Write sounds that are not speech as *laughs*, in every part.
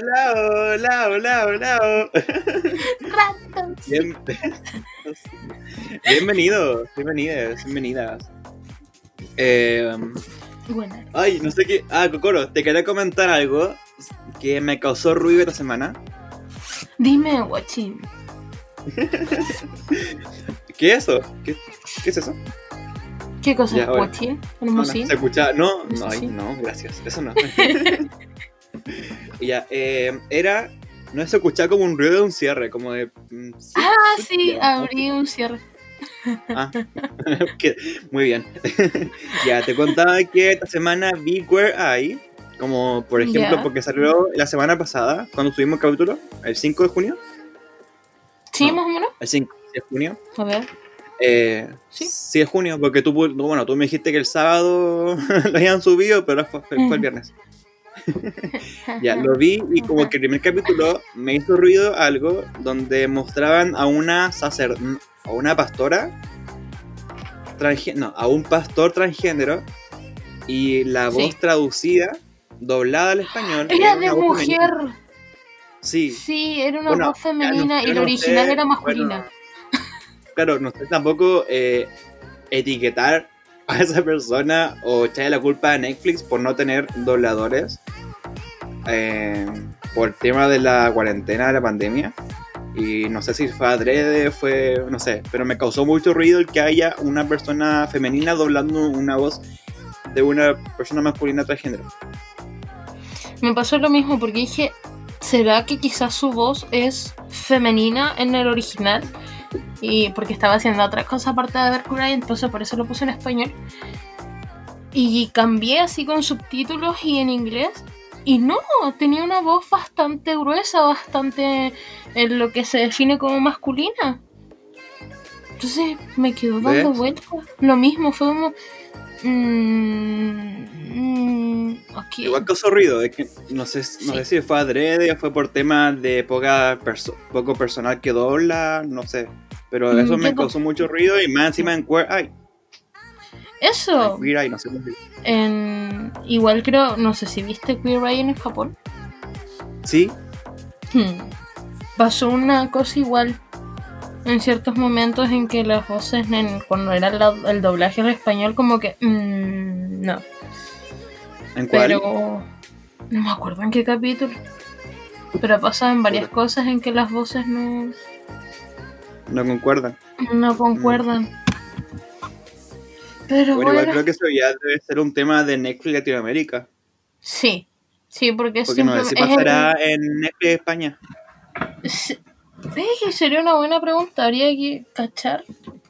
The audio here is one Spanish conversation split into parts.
Hola, hola, hola, hola. Bien- Bienvenidos, bienvenidas, bienvenidas. Eh, Bueno, ay, no sé qué. Ah, Cocoro, te quería comentar algo que me causó ruido esta semana. dime, guachín. ¿Qué es eso? ¿Qué, qué es eso? ¿Qué cosa Ya, guachín? No, no, ¿Hermosín? ¿Se escucha? No, Eso no, ay, sí. no, gracias. Eso no. *laughs* ya, eh, era. No se escuchaba como un ruido de un cierre, como de. mm, sí, Ah, sí, abrí un cierre. Ah, *laughs* muy bien. *laughs* ya, te contaba que esta semana vi Queer Eye, como por ejemplo, porque salió la semana pasada, cuando subimos el capítulo, el 5 de junio. ¿Sí, No. más o menos? El 5 de junio. A ver. Eh, Sí. sí, de junio, porque tú, bueno, tú me dijiste que el sábado *laughs* lo habían subido, pero fue, fue- fue el viernes. *laughs* Ya, lo vi y como que el primer capítulo me hizo ruido algo donde mostraban a una sacer a una pastora no, a un pastor transgénero y la voz Sí. traducida, doblada al español. Era de femenina. mujer. Sí. Sí, era una Bueno, voz no- femenina y la no original sé, era masculina. bueno, claro, no sé tampoco eh, etiquetar a esa persona o echarle la culpa a Netflix por no tener dobladores eh, por el tema de la cuarentena, de la pandemia. Y no sé si fue adrede, fue, no sé, pero me causó mucho ruido el que haya una persona femenina doblando una voz de una persona masculina transgénero. Me pasó lo mismo porque dije, ¿será que quizás su voz es femenina en el original? Y porque estaba haciendo otra cosa aparte de ver Cry, entonces por eso lo puse en español. Y cambié así con subtítulos y en inglés. Y no, tenía una voz bastante gruesa, bastante en lo que se define como masculina. Entonces me quedó dando vueltas. Lo mismo, fue como... mm, mm, ok. Igual causó ruido, es que no sé, no Sí. sé si fue adrede o fue por temas de poca perso- poco personal que dobla, no sé. Pero Mm, eso me causó mucho ruido y más encima en Queer Eye. Eso, Queer Eye, no sé cómo se dice. en, igual creo, no sé si viste Queer Eye en Japón. Sí, Hmm. Pasó una cosa igual en ciertos momentos en que las voces, en- cuando era la- el doblaje al español, como que mm, no. ¿en cuál? Pero no me acuerdo en qué capítulo. Pero pasaban varias cosas en que las voces no, No concuerdan. no concuerdan. Pero Bueno, bueno, igual creo que eso ya debe ser un tema de Netflix Latinoamérica. sí. Sí, porque, Porque no sé si el- pasará en Netflix España. Sí, sería una buena pregunta. Habría que cachar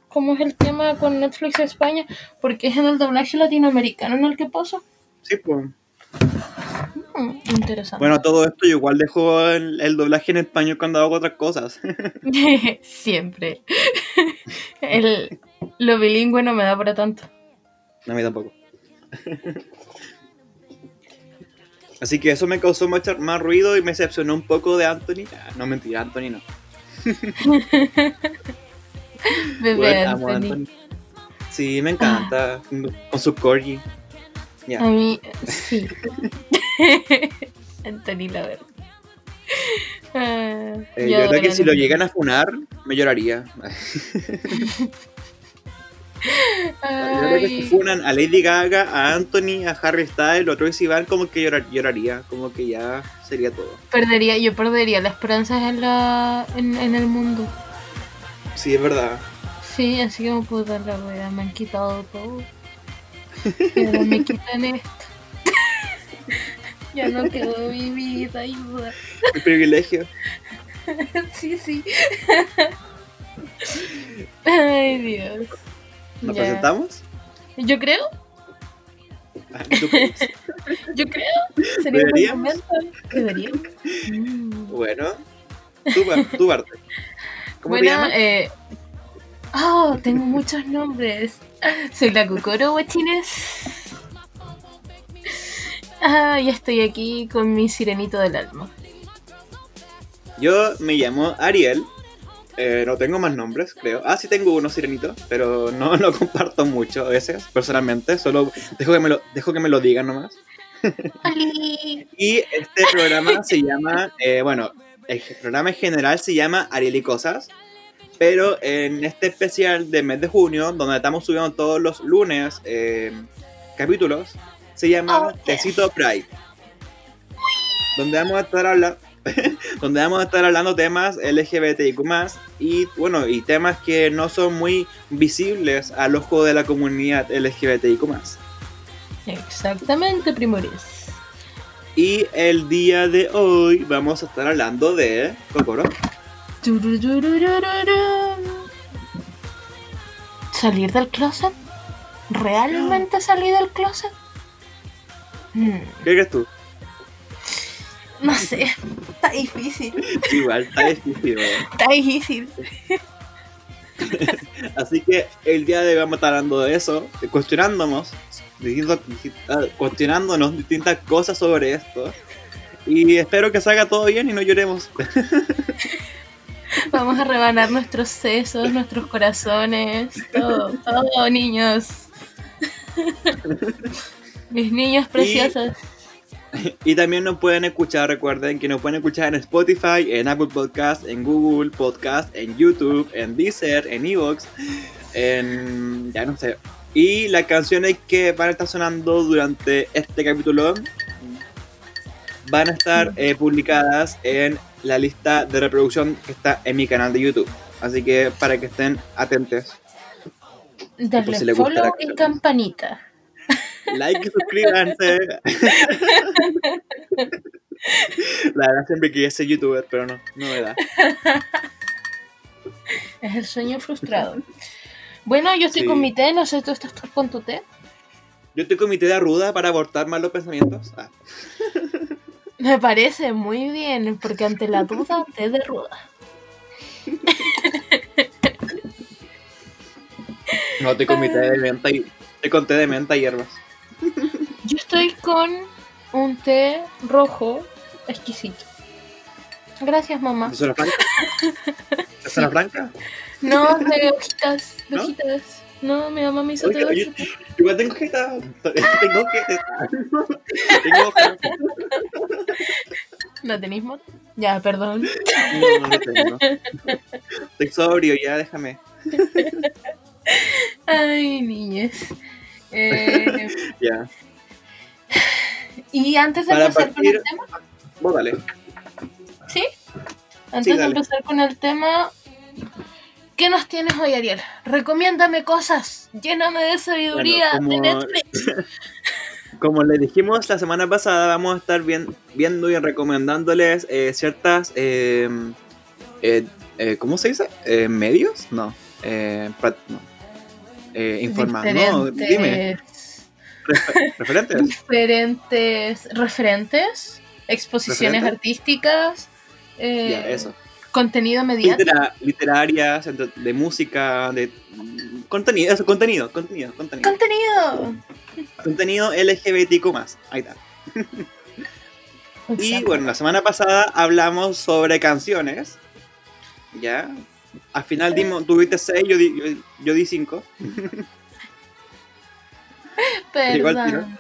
cómo es el tema con Netflix España, porque es en el doblaje latinoamericano en el que pasa. Sí, pues. Mm, interesante. Bueno, todo esto yo igual dejo el, el doblaje en español cuando hago otras cosas. *laughs* *laughs* Siempre. *laughs* el, lo bilingüe no me da para tanto. No, a mí tampoco. Así que eso me causó mucho más ruido y me decepcionó un poco de Anthony. Ah, no, mentira, Anthony no. *laughs* Bebé Bueno, Anthony. Anthony. Sí, me encanta. Con su corgi. A mí, sí. *laughs* Anthony, la verdad. Ah, Eh, yo yo creo que si lo llegan a funar, me lloraría. *laughs* Yo creo que si funan a Lady Gaga, a Anthony, a Harry Styles, otro vez Iván, como que llorar- lloraría. Como que ya sería todo. Perdería, yo perdería las esperanzas en, la, en, en el mundo. Sí, es verdad. Sí, así como puta la wea, me han quitado todo. Me quitan esto. *laughs* ya no quedó mi vida, ayuda. Qué privilegio. *laughs* sí, sí. *laughs* Ay, Dios. ¿Nos presentamos? Yo creo, Ah, *laughs* yo creo. Sería un buen momento. Mm. bueno, tú, tú. ¿Cómo te Bueno, llamas? eh. Oh, tengo muchos nombres. Soy la Cucoro Guachines. Ah, ya estoy aquí con mi sirenito del alma. Yo me llamo Ariel. Eh, no tengo más nombres, creo. Ah, sí tengo uno, Sirenito, pero no *laughs* lo comparto mucho a veces, personalmente. Solo dejo que me lo, dejo que me lo digan nomás. Y este programa se llama, eh, bueno, el programa en general se llama Ariel y Cosas, pero en este especial de mes de junio, donde estamos subiendo todos los lunes eh, capítulos, se llama Oh, yeah. Tecito Pride, donde vamos a estar hablando... *laughs* donde vamos a estar hablando temas LGBTIQ y bueno y temas que no son muy visibles al ojo de la comunidad LGBTIQ Exactamente, primores. Y el día de hoy vamos a estar hablando de Kokoro. ¿Salir del closet? ¿Realmente salir del closet? Hmm, ¿Qué crees tú? No sé, está difícil. Igual, está difícil. ¿verdad? *laughs* Está difícil. *laughs* Así que el día de hoy vamos a estar hablando de eso, cuestionándonos, diciendo- ah, cuestionándonos distintas cosas sobre esto. Y espero que salga todo bien y no lloremos. *laughs* Vamos a rebanar nuestros sesos, nuestros corazones, todo, todo, niños. Mis niños preciosos. Y también nos pueden escuchar, recuerden que nos pueden escuchar en Spotify, en Apple Podcast, en Google Podcast, en YouTube, en Deezer, en Evox, en... ya no sé. Y las canciones que van a estar sonando durante este capítulo van a estar eh, publicadas en la lista de reproducción que está en mi canal de YouTube. Así que para que estén atentos. Por Darle si le gusta la follow y campanita. Like y suscríbanse. *laughs* La verdad siempre quería ser youtuber, pero no, no me da. Es el sueño frustrado. Bueno, yo estoy Sí. con mi té, no sé, ¿tú estás con tu té? Yo estoy con mi té de ruda para abortar malos pensamientos. Ah, *laughs* Me parece muy bien, porque ante la duda, té de ruda. no, estoy con mi té de menta y estoy con té de menta y hierbas. Yo estoy con un té rojo exquisito. Gracias, mamá. ¿De zona franca? ¿De zona franca? No, de hojitas, de ¿No? hojitas. No, mi mamá me hizo té Oye, de hojitas. igual tengo jeta. Tengo jeta. Tengo jeta. ¿No tenéis moto? Ya, perdón. No, no tengo. Estoy sobrio, ya déjame. Ay, niñas. Eh, *laughs* Ya. y antes de Para empezar con el tema, Vos dale. ¿sí? Antes Sí, de empezar con el tema, ¿qué nos tienes hoy, Ariel? Recomiéndame cosas, lléname de sabiduría Bueno, de como- Netflix. *laughs* Como les dijimos la semana pasada, vamos a estar bien- viendo y recomendándoles eh, ciertas. eh, eh, eh, ¿Cómo se dice? Eh, ¿Medios? No. Eh, no. Eh, No, dime. *laughs* ¿Referentes? diferentes referentes, exposiciones ¿Referentes? artísticas, eh, Ya, eso. contenido mediático. Litera- literarias, de música, de. Contenido, eso, contenido, contenido, contenido. Contenido. Contenido LGBTQ. Ahí está. Y bueno, la semana pasada hablamos sobre canciones. Ya. Al final dimos, tuviste 6, yo di, yo, yo di 5. igual *laughs* Perdón.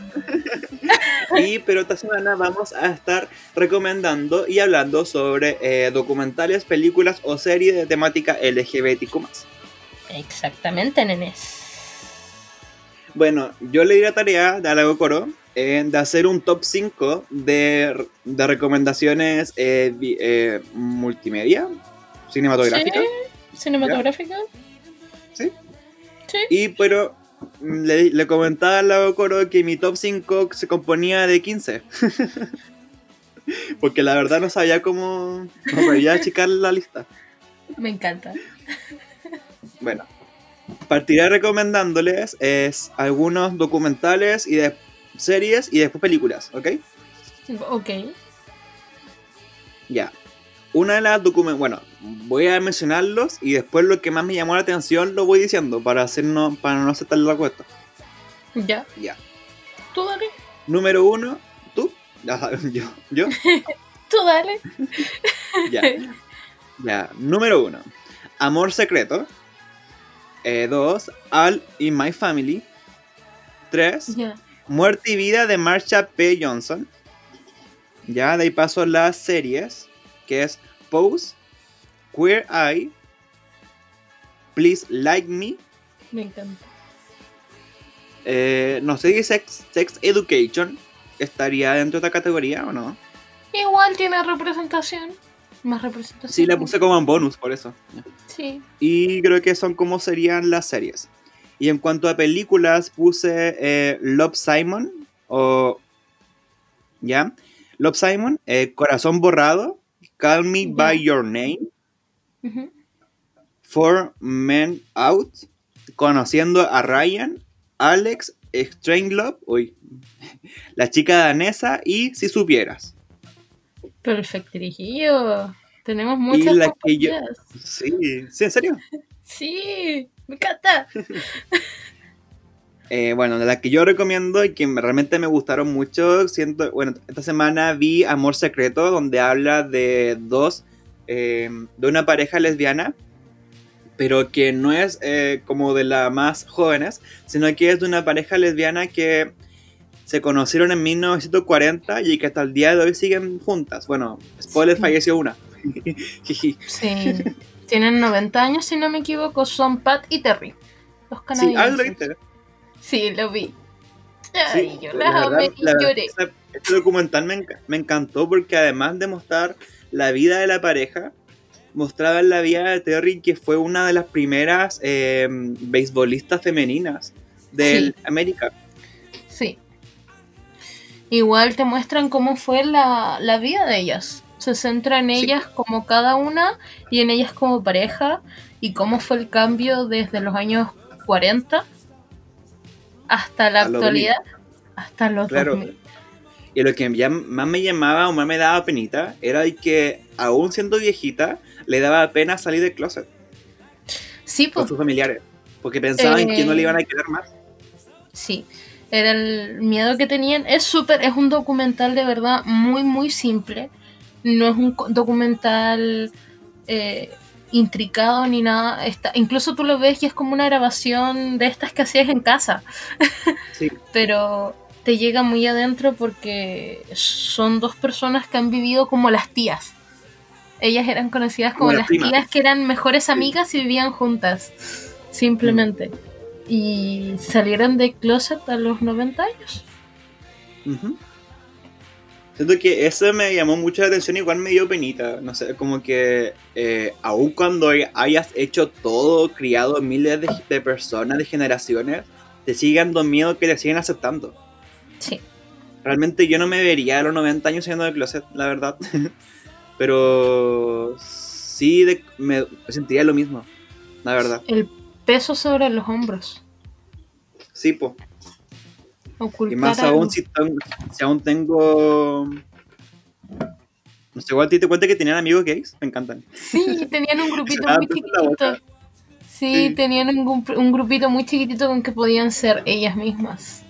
*laughs* Y pero esta semana vamos a estar recomendando y hablando sobre eh, documentales, películas o series de temática LGBTQ. Exactamente, nenes. Bueno, yo le di la tarea de Alago Coro eh, de hacer un top 5 de, de recomendaciones eh, multimedia, cinematográficas. Sí, cinematográfica. ¿Sí? Sí. Y pero mm, le, le comentaba al lado coro que mi top 5 se componía de 15. *laughs* Porque la verdad no sabía cómo no sabía achicar la lista. Me encanta. Bueno, partiré recomendándoles es algunos documentales y de series y después películas, ¿ok? Ok. Ya. Una de las documentos, bueno, voy a mencionarlos y después lo que más me llamó la atención lo voy diciendo para hacernos, para no hacer tan largo esto. Ya. Ya. Tú dale. Número uno, tú. Ah, *laughs* yo, yo. *laughs* Tú dale. *laughs* Ya. Ya. Número uno. Amor secreto. Eh, dos. All in my family. Tres. Ya. Muerte y Vida de Marsha P. Johnson. Ya, de ahí paso las series, que es Pose, Queer Eye, Please Like Me, Me encanta. eh, no sé si Sex, Sex Education estaría dentro de esta categoría o no. Igual tiene representación. Más representación. Sí, la puse como en bonus, por eso. Sí. Y creo que son como serían las series. Y en cuanto a películas, puse eh, Love Simon o... ¿Ya? Love Simon, eh, Corazón Borrado, Call Me. By Your Name, Four Men Out, Conociendo a Ryan, Alex, Strange Love, uy, *laughs* La chica danesa y Si supieras. Perfectirijillo. Tenemos muchas la que yo-. Sí, sí, en serio. *laughs* Sí, me encanta. *laughs* Eh, bueno, de las que yo recomiendo y que me- realmente me gustaron mucho, siento, bueno, esta semana vi Amor Secreto, donde habla de dos, eh, de una pareja lesbiana, pero que no es eh, como de las más jóvenes, sino que es de una pareja lesbiana que se conocieron en 1940 y que hasta el día de hoy siguen juntas. Bueno, spoiler, Sí. falleció una. *laughs* *laughs* Sí. Tienen 90 años, si no me equivoco. Son Pat y Terry. Los sí, canadienses. viste. Sí, lo vi. Sí, yo la verdad, la verdad, lloré. este documental me encantó porque además de mostrar la vida de la pareja, mostraba la vida de Terry que fue una de las primeras eh, beisbolistas femeninas de Sí. América. Sí. Igual te muestran cómo fue la, la vida de ellas. Se centra en Sí. ellas como cada una y en ellas como pareja y cómo fue el cambio desde los años 40 hasta la A actualidad, hasta los Claro. 2000. Y lo que ya más me llamaba o más me daba penita era de que aún siendo viejita le daba pena salir del closet Sí, con pues sus familiares. Porque pensaban que no le Eh, iban a querer más. Sí, era el miedo que tenían. Es súper, es un documental de verdad muy, muy simple. No es un documental eh, intricado ni nada. Está, incluso tú lo ves y es como una grabación de estas que hacías en casa. Sí. *laughs* Pero te llega muy adentro porque son dos personas que han vivido como las tías. Ellas eran conocidas como, Como las primas. tías que eran mejores amigas y vivían juntas. Simplemente. Y salieron de closet a los 90 años. Siento que eso me llamó mucho la atención, igual me dio penita. No sé, como que eh, aun cuando hayas hecho todo, criado miles de, de personas, de generaciones, te siguen dando miedo que te siguen aceptando. Sí. Realmente yo no me vería a los 90 años siendo de closet, la verdad. *laughs* Pero sí de- me sentiría lo mismo, la verdad. El peso sobre los hombros. Sí, pues. Ocultar Y más algo. aún si, aún tengo... No sé, igual a ti te cuenta que tenían amigos gays, me encantan. Sí, tenían un grupito Ah, muy chiquitito. Sí, Sí. tenían un, un grupito muy chiquitito con que podían ser ellas mismas.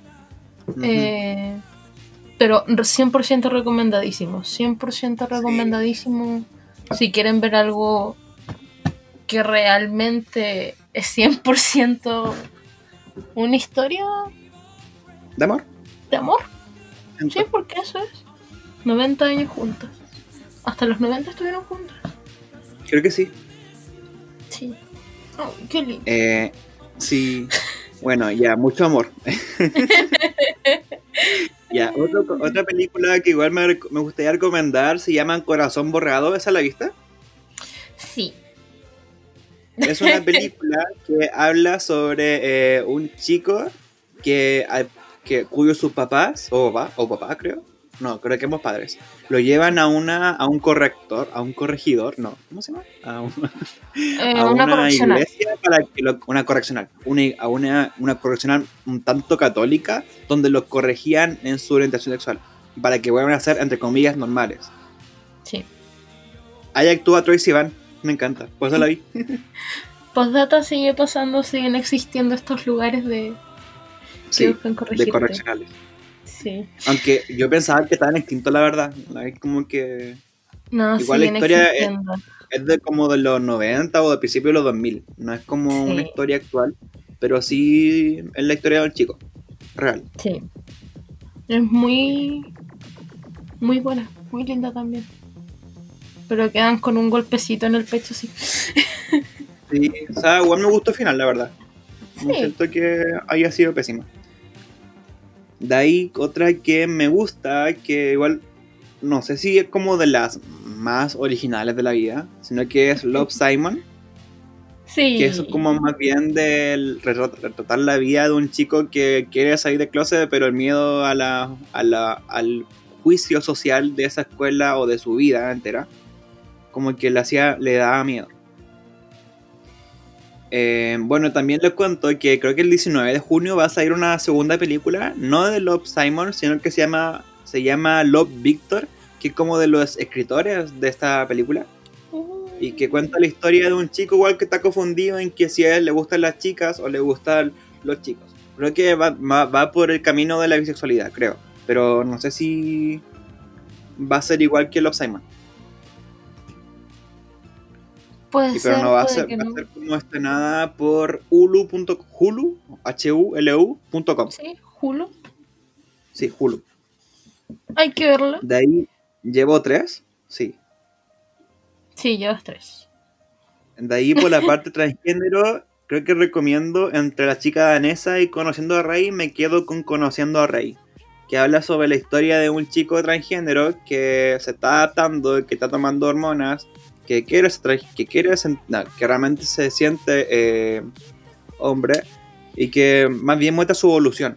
Eh, pero 100% recomendadísimo. 100% recomendadísimo. Si quieren ver algo que realmente es 100% una historia ¿De amor? de amor. Sí, porque eso es. 90 años juntas. Hasta los 90 estuvieron juntas. Creo que sí. Sí. Oh, qué lindo. Eh, sí. Bueno, ya, mucho amor. *laughs* ya, otro- otra película que igual me, me gustaría recomendar se llama Corazón Borrado, ¿esa la viste? Sí. Es una película *laughs* que habla sobre eh, un chico que, que cuyos sus papás, o papá, o papá creo, no, creo que somos padres, lo llevan a una a un corrector, a un corregidor, no, ¿cómo se llama? A, un- *laughs* Eh, a una, iglesia para que lo- una correccional, una, a una, una correccional un tanto católica donde los corregían en su orientación sexual para que vuelvan a ser entre comillas normales. Sí. Ahí actúa Troy Sivan, me encanta, por eso la vi. *laughs* Postdata sigue pasando, siguen existiendo estos lugares de Sí, de correccionales. Sí. Aunque yo pensaba que estaban extintos, la verdad. Es como que No, Igual la siguen historia es- de como de los 90 o de principios de los 2000. No es como Sí. una historia actual, pero sí es la historia del chico. Real. Sí. Es muy. Muy buena, muy linda también. Pero quedan con un golpecito en el pecho, sí. Sí, o sea, igual me gustó el final, la verdad. No Sí. siento que haya sido pésima. De ahí otra que me gusta, que igual no sé si es como de las más originales de la vida, sino que es Love Simon, Sí. que es como más bien del retrat- retratar la vida de un chico que quiere salir de closet, pero el miedo a la, a la- al juicio social de esa escuela o de su vida entera, como que le hacía, le daba miedo. Eh, bueno, también les cuento que creo que el 19 de junio va a salir una segunda película, no de Love Simon, sino que se llama, se llama Love Victor, que es como de los escritores de esta película. Y que cuenta la historia de un chico igual que está confundido en que si a él le gustan las chicas o le gustan los chicos. Creo que va, va- va por el camino de la bisexualidad, creo. Pero no sé si va a ser igual que Love Simon. Puede ser, pero no va a puede ser, que va a no. ser como estrenada por hulu.com. Hulu, H-U-L-U.com. Sí, Hulu. Sí, Hulu. Hay que verla. De ahí llevo tres. Sí. Sí, llevas tres. De ahí por la *laughs* parte transgénero, creo que recomiendo entre la chica danesa y conociendo a Rey, me quedo con conociendo a Rey. Que habla sobre la historia de un chico transgénero que se está adaptando, que está tomando hormonas, que quiere, que, quiere no, que realmente se siente eh, hombre y que más bien muestra su evolución.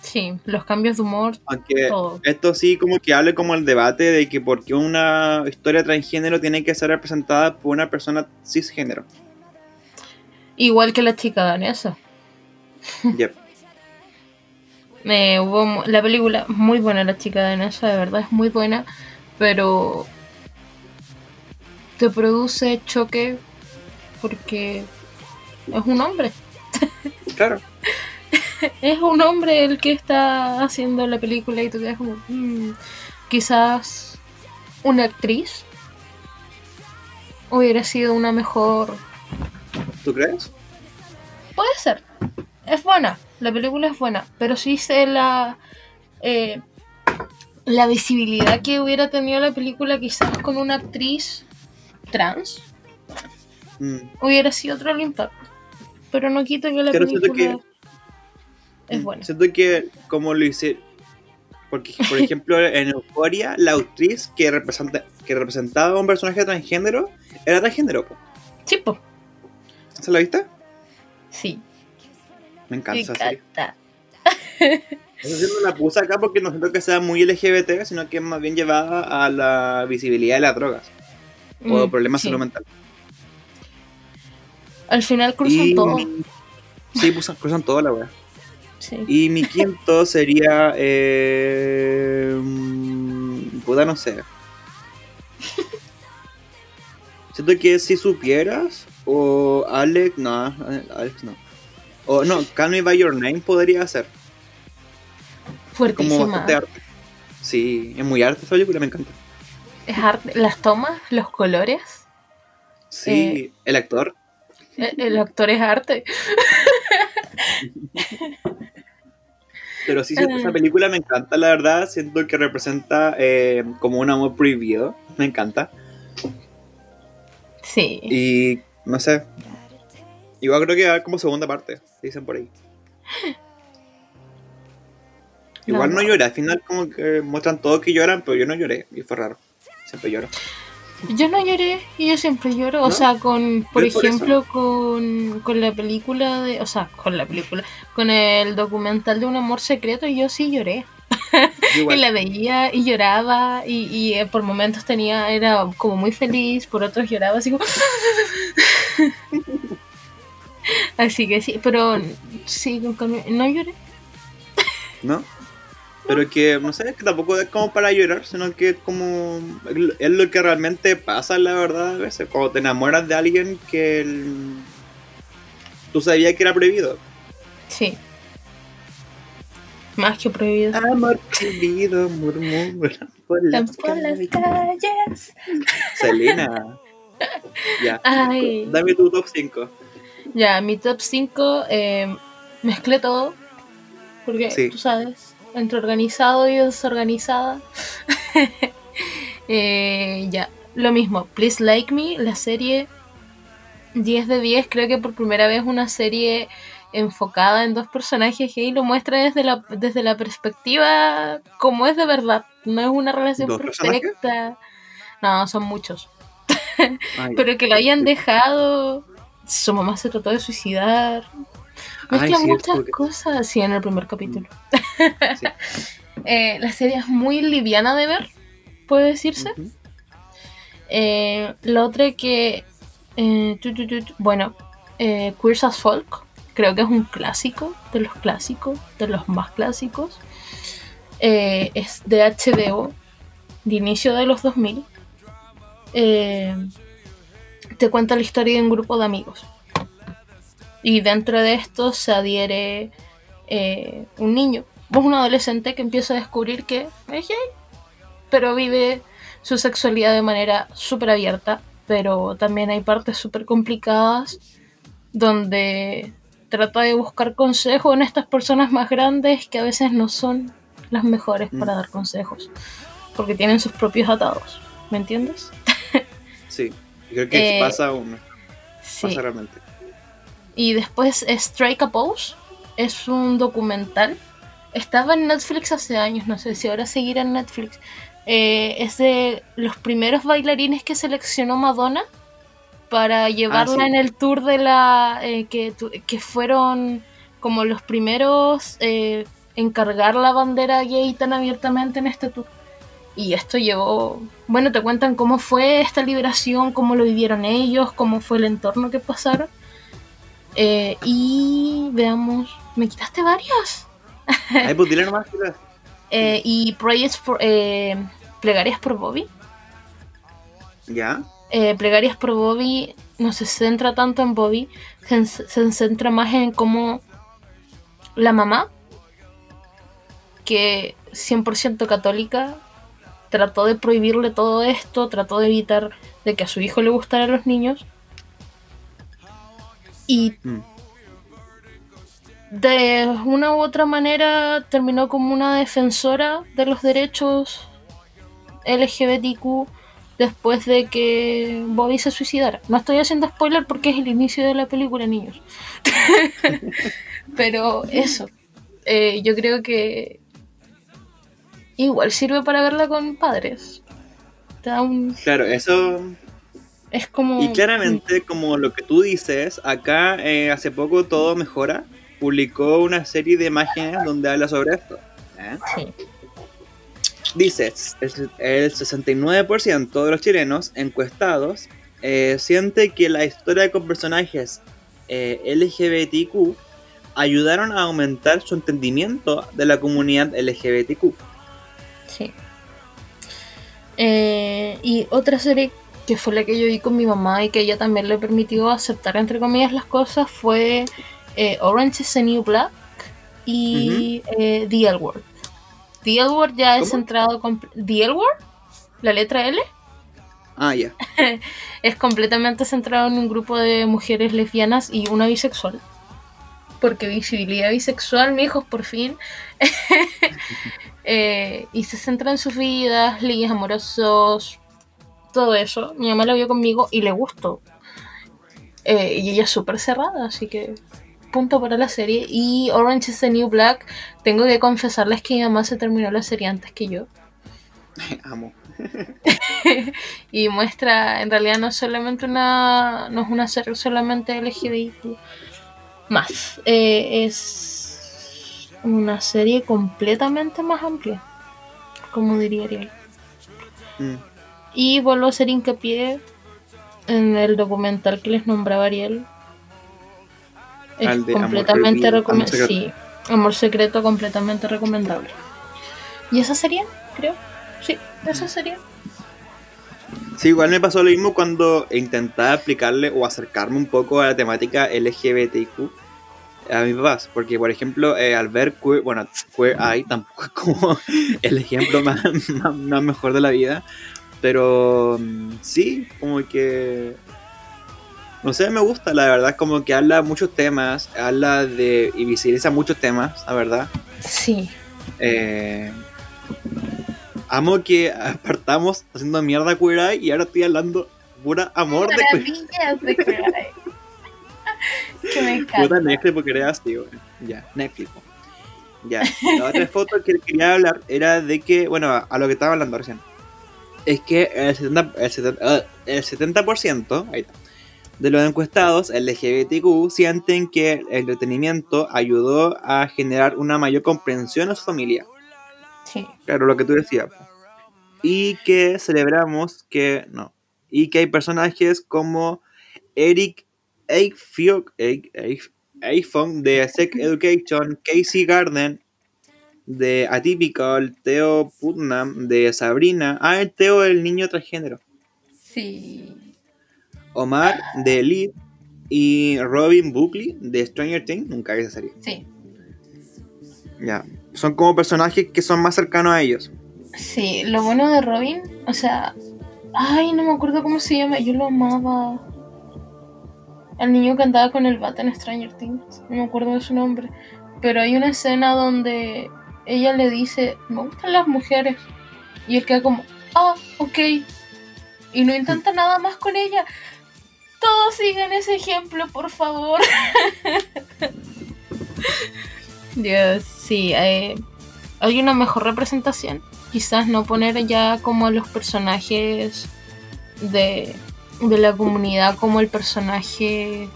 Sí, los cambios de humor, Aunque todo. esto sí como que hable como el debate de que por qué una historia transgénero tiene que ser representada por una persona cisgénero. Igual que la chica danesa. *laughs* Yep. Eh, hubo la película, muy buena la chica danesa, de verdad es muy buena, pero te produce choque porque es un hombre. Claro. *laughs* Es un hombre el que está haciendo la película y tú quedas como, "Mm, quizás una actriz hubiera sido una mejor... ¿Tú crees? Puede ser. Es buena, la película es buena, pero sí sé la... eh, la visibilidad que hubiera tenido la película quizás con una actriz trans Mm. hubiera sido otro el impacto. Pero no quito que la Pero siento que- es buena. Siento que como lo hice, porque por ejemplo *laughs* en Euphoria la actriz que representa que representaba a un personaje transgénero era transgénero. po. Sí, po. ¿Se la viste? Sí. Me encanta. Me encanta. *laughs* No la puse acá porque no siento que sea muy LGBT, sino que es más bien llevada a la visibilidad de las drogas o Mm, problemas sí. de salud mental. Al final cruzan Y todo. Sí, cruzan, cruzan toda la. Sí. Y mi *laughs* quinto sería. Eh, mm, puta, no sé. Siento que si supieras, o Alex, no, Alex no. O no, Call Me By Your Name podría ser. Como Fuertísima. bastante arte. Sí, es muy arte esa película, me encanta. Es arte. Las tomas, los colores. Sí, Eh. el actor. El, el actor es arte. Pero sí, siento- esa película me encanta, la verdad. Siento que representa eh, como un amor prohibido. Me encanta. Sí. Y no sé. Igual creo que va como segunda parte, dicen por ahí. *laughs* Igual no, No. lloré, al final como que muestran todos que lloran, pero yo no lloré, y fue raro. Siempre lloro. Yo no lloré y yo siempre lloro. O sea, con, por ejemplo, con, con la película de. O sea, con la película. Con el documental de un amor secreto, yo sí lloré. *laughs* Y la veía y lloraba y, y, eh, por momentos tenía, era como muy feliz, por otros lloraba así como... *laughs* así que sí, pero sí, no lloré. ¿No? Pero que, no sé, que tampoco es como para llorar, sino que es como. Es lo que realmente pasa, la verdad, a veces. Cuando te enamoras de alguien que. el- tú sabías que era prohibido. Sí. Más que prohibido. Amor prohibido, murmuran *laughs* por las por las calles. Selena. Ya. Ay. Dame tu top 5. Ya, mi top 5 eh, mezclé todo. Porque Sí. tú sabes, entre organizado y desorganizada. *laughs* Eh, ya, lo mismo, Please Like Me, la serie 10 de 10, creo que por primera vez una serie enfocada en dos personajes y lo muestra desde la, desde la perspectiva como es de verdad. No es una relación perfecta. No, son muchos. *laughs* Pero que lo hayan dejado. Su mamá se trató de suicidar. Mezcla muchas cosas, sí, en el primer capítulo. *laughs* Eh, la serie es muy liviana de ver, puede decirse. Eh, la otra que. Eh, bueno, Queers as Folk, creo que es un clásico, de los clásicos, de los más clásicos. es de HBO, de inicio de los 2000. te cuenta la historia de un grupo de amigos y dentro de esto se adhiere eh, un niño, es un adolescente que empieza a descubrir que es gay, pero vive su sexualidad de manera súper abierta, pero también hay partes súper complicadas donde trata de buscar consejo en estas personas más grandes que a veces no son las mejores para mm. dar consejos, porque tienen sus propios atados, ¿me entiendes? sí, creo que eh, pasa uno. Pasa realmente. Y después Strike a Pose. Es un documental. Estaba en Netflix hace años, no sé si ahora seguirá en Netflix. Eh, es de los primeros bailarines que seleccionó Madonna para llevarla ah, en el tour de la. Eh, que, que, fueron como los primeros eh, en cargar la bandera gay tan abiertamente en este tour. Y esto llevó. Bueno, te cuentan cómo fue esta liberación, cómo lo vivieron ellos, cómo fue el entorno que pasaron. Eh, y veamos, me quitaste varios. Ay, pues dile nomás. *laughs* eh, y Prayers for, eh, Plegarias por Bobby. ¿Ya? Eh, Plegarias por Bobby no se centra tanto en Bobby, se, se centra más en cómo la mamá, que 100% católica, trató de prohibirle todo esto, trató de evitar de que a su hijo le gustaran los niños y mm. de una u otra manera terminó como una defensora de los derechos LGBTQ después de que Bobby se suicidara. No estoy haciendo spoiler porque es el inicio de la película, niños. *laughs* Pero eso, eh, yo creo que igual sirve para verla con padres. Claro, eso como... Y claramente, como lo que tú dices, acá eh, hace poco Todo Mejora publicó una serie de imágenes donde habla sobre esto. ¿eh? Sí. Dice, el 69% de los chilenos encuestados eh, siente que la historia con personajes LGBTQ ayudaron a aumentar su entendimiento de la comunidad LGBTQ. Sí. y otra serie que fue la que yo vi con mi mamá y que ella también le permitió aceptar, entre comillas, las cosas, fue eh, Orange is the New Black y eh, The L Word. The L Word ya es centrado con... The L Word, la letra L. Ah, ya. *laughs* es completamente centrado en un grupo de mujeres lesbianas y una bisexual. Porque visibilidad bisexual, mi hijos, por fin. *laughs* Eh, y se centra en sus vidas, leyes amorosos, todo eso. Mi mamá la vio conmigo y le gustó. Eh, y ella es súper cerrada, así que punto para la serie. Y Orange is the New Black, tengo que confesarles que mi mamá se terminó la serie antes que yo. *laughs* Amo. *laughs* y muestra, en realidad no es solamente una, no es una serie solamente LGBT más, eh, es una serie completamente más amplia, como diría Ariel. Mm. Y vuelvo a hacer hincapié en el documental que les nombraba Ariel. Es completamente recomendable. Sí, Amor Secreto completamente recomendable. ¿Y esa sería? Creo. Sí, esa sería. Sí, igual me pasó lo mismo cuando intentaba aplicarle o acercarme un poco a la temática LGBTQ a mis papás, porque por ejemplo, eh, al ver Queer, bueno, Queer Eye tampoco es como *laughs* el ejemplo más, más mejor de la vida, pero mm, sí, como que... No sé, me gusta, la verdad, como que habla muchos temas, habla de... y visibiliza muchos temas, la verdad. Sí. Eh, amo que apartamos haciendo mierda Queer Eye y ahora estoy hablando pura amor de Queer Maravillas de Queer Eye. *laughs* que me Puta encanta. Netflix porque era así, weón. Ya, Netflix. Ya, la otra foto que quería hablar era de que, bueno, a a lo que estaba hablando recién. Es que el 70%, el 70%, ah, el 70% ahí está, de los encuestados LGBTQ sienten que el entretenimiento ayudó a generar una mayor comprensión a su familia. Sí. Claro, lo que tú decías. Y que celebramos que no. Y que hay personajes como Eric Eichfong de Sex *laughs* Education, Casey Garden de Atypical, Theo Putnam de Sabrina, ah, el Theo el niño transgénero, Sí. Omar de Elite y Robin Buckley de Stranger Things, nunca vi esa serie. Sí. Ya, son como personajes que son más cercanos a ellos. Sí, lo bueno de Robin, o sea, ay, no me acuerdo cómo se llama, yo lo amaba. El niño que andaba con el bat en Stranger Things, no me acuerdo de su nombre, pero hay una escena donde ella le dice, me gustan las mujeres, y él queda como, ah, ok, y no intenta nada más con ella. Todos sigan ese ejemplo, por favor. *laughs* Dios, sí, eh, hay una mejor representación. Quizás no poner ya como a los personajes de, de la comunidad como el personaje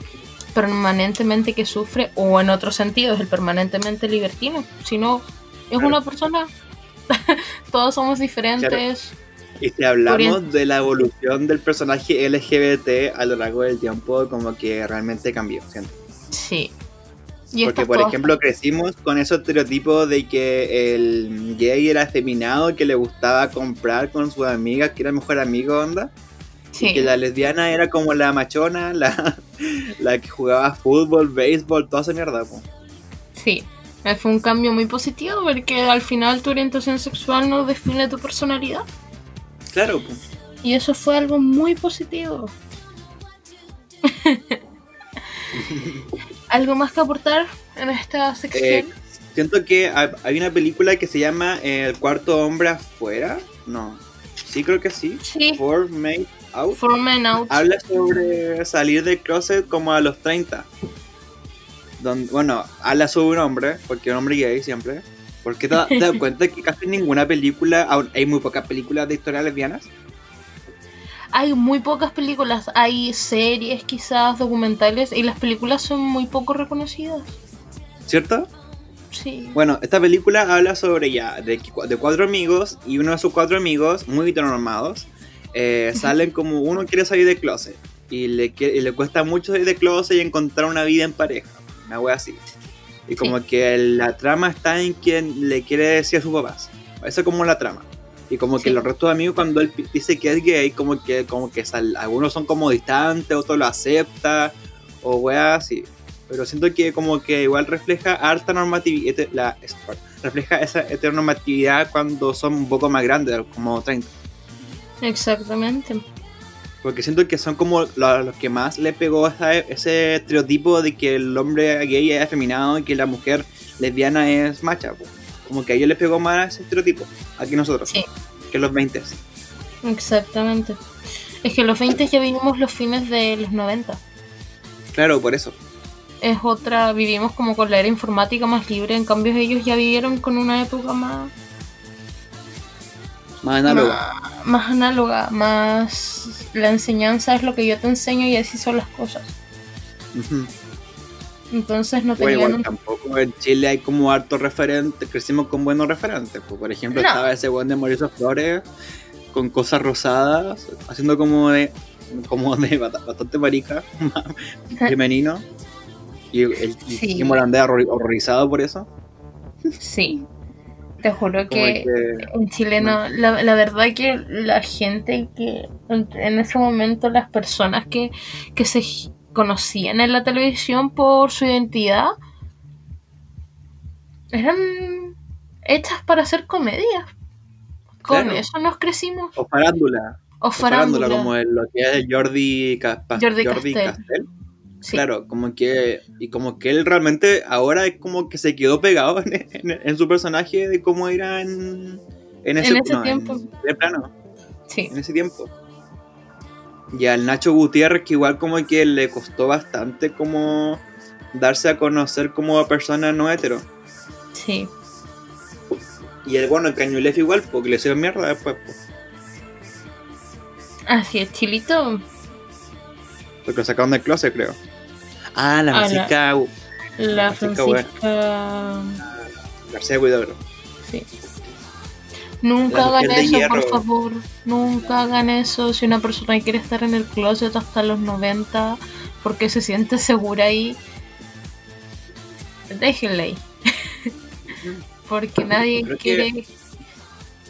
permanentemente que sufre, o en otros sentidos, el permanentemente libertino, sino es una persona. *laughs* Todos somos diferentes. Y si hablamos de la evolución del personaje LGBT a lo largo del tiempo, como que realmente cambió. siento. Sí. Y Porque, por ejemplo, crecimos con ese estereotipo de que el gay era afeminado, que le gustaba comprar con sus amigas, que era el mejor amigo, onda. sí. Y que la lesbiana era como la machona, *laughs* la, la que jugaba fútbol, béisbol, toda esa mierda. po. Sí, fue un cambio muy positivo porque al final tu orientación sexual no define tu personalidad. Claro. Y eso fue algo muy positivo. *laughs* ¿Algo más que aportar en esta Eh, sección? siento que ha- hay una película que se llama El cuarto hombre afuera. No, sí creo que sí. sí, Four Made Out. For Men Out. habla sobre salir del closet como a los 30. Donde, bueno, habla sobre un hombre, porque un hombre gay siempre. Porque te, te das *laughs* cuenta que casi ninguna película, hay muy pocas películas de historias lesbianas. Hay muy pocas películas, hay series quizás, documentales, y las películas son muy poco reconocidas. ¿Cierto? Sí. Bueno, esta película habla sobre ya, de, de cuatro amigos y uno de sus cuatro amigos, muy heteronormados, eh, salen como uno quiere salir del closet y le, y le cuesta mucho salir del closet y encontrar una vida en pareja, una wea así. Y como que la trama está en quien le quiere decir a sus papás. Eso es como la trama. Y como que los restos de amigos cuando él dice que es gay, como que, como que sal- algunos son como distantes, otros lo acepta, o wea así. Pero siento que como que igual refleja harta normatividad, la, refleja esa heteronormatividad cuando son un poco más grandes, como 30. Exactamente. Porque siento que son como lo- los que más le pegó esa- ese estereotipo de que el hombre gay es afeminado y que la mujer lesbiana es macha. Como que a ellos les pegó más ese estereotipo, aquí nosotros, Sí. que los 20. Exactamente. Es que los 20 ya vivimos los fines de los 90. Claro, por eso. Es otra, vivimos como con la era informática más libre, en cambio ellos ya vivieron con una época más, Más análogo. más, más análoga, más la enseñanza es lo que yo te enseño y así son las cosas. Entonces no Bueno, tenían igual tampoco en Chile hay como hartos referentes, crecimos con buenos referentes. pues, por ejemplo, No. estaba ese buen de Mauricio Flores con cosas rosadas, haciendo como de como de bastante marica, *laughs* femenino. Y el y Sí. Kim Morandé horror- horrorizado por eso. Sí. Te juro que que- en Chile no, la, la verdad que la gente que en, ese momento las personas que, que se conocían en la televisión por su identidad eran hechas para hacer comedias. Con Claro. eso nos crecimos. o farándula. O o farándula, como el- lo que es el Jordi, Ca- Pa- Jordi Jordi Castell. Castell. Sí. Claro, como que. Y como que él realmente ahora es como que se quedó pegado *laughs* en, en- en su personaje de cómo era en. En ese, En ese no, tiempo. En, de plano, Sí. en ese tiempo. Y al Nacho Gutiérrez, que igual como que le costó bastante como darse a conocer como persona no hetero. Sí. Y el bueno, el Cañulef igual, porque le hicieron mierda después, po, Así es, Chilito. porque lo sacaron del closet, creo. Ah, la Ah, la- Francisca La Francisca. Francisca. García Huidobro. Sí. Nunca hagan eso, hierro. por favor. Nunca hagan eso. Si una persona quiere estar en el closet hasta los 90 porque se siente segura ahí, déjenla ahí. *laughs* porque nadie Creo que- quiere.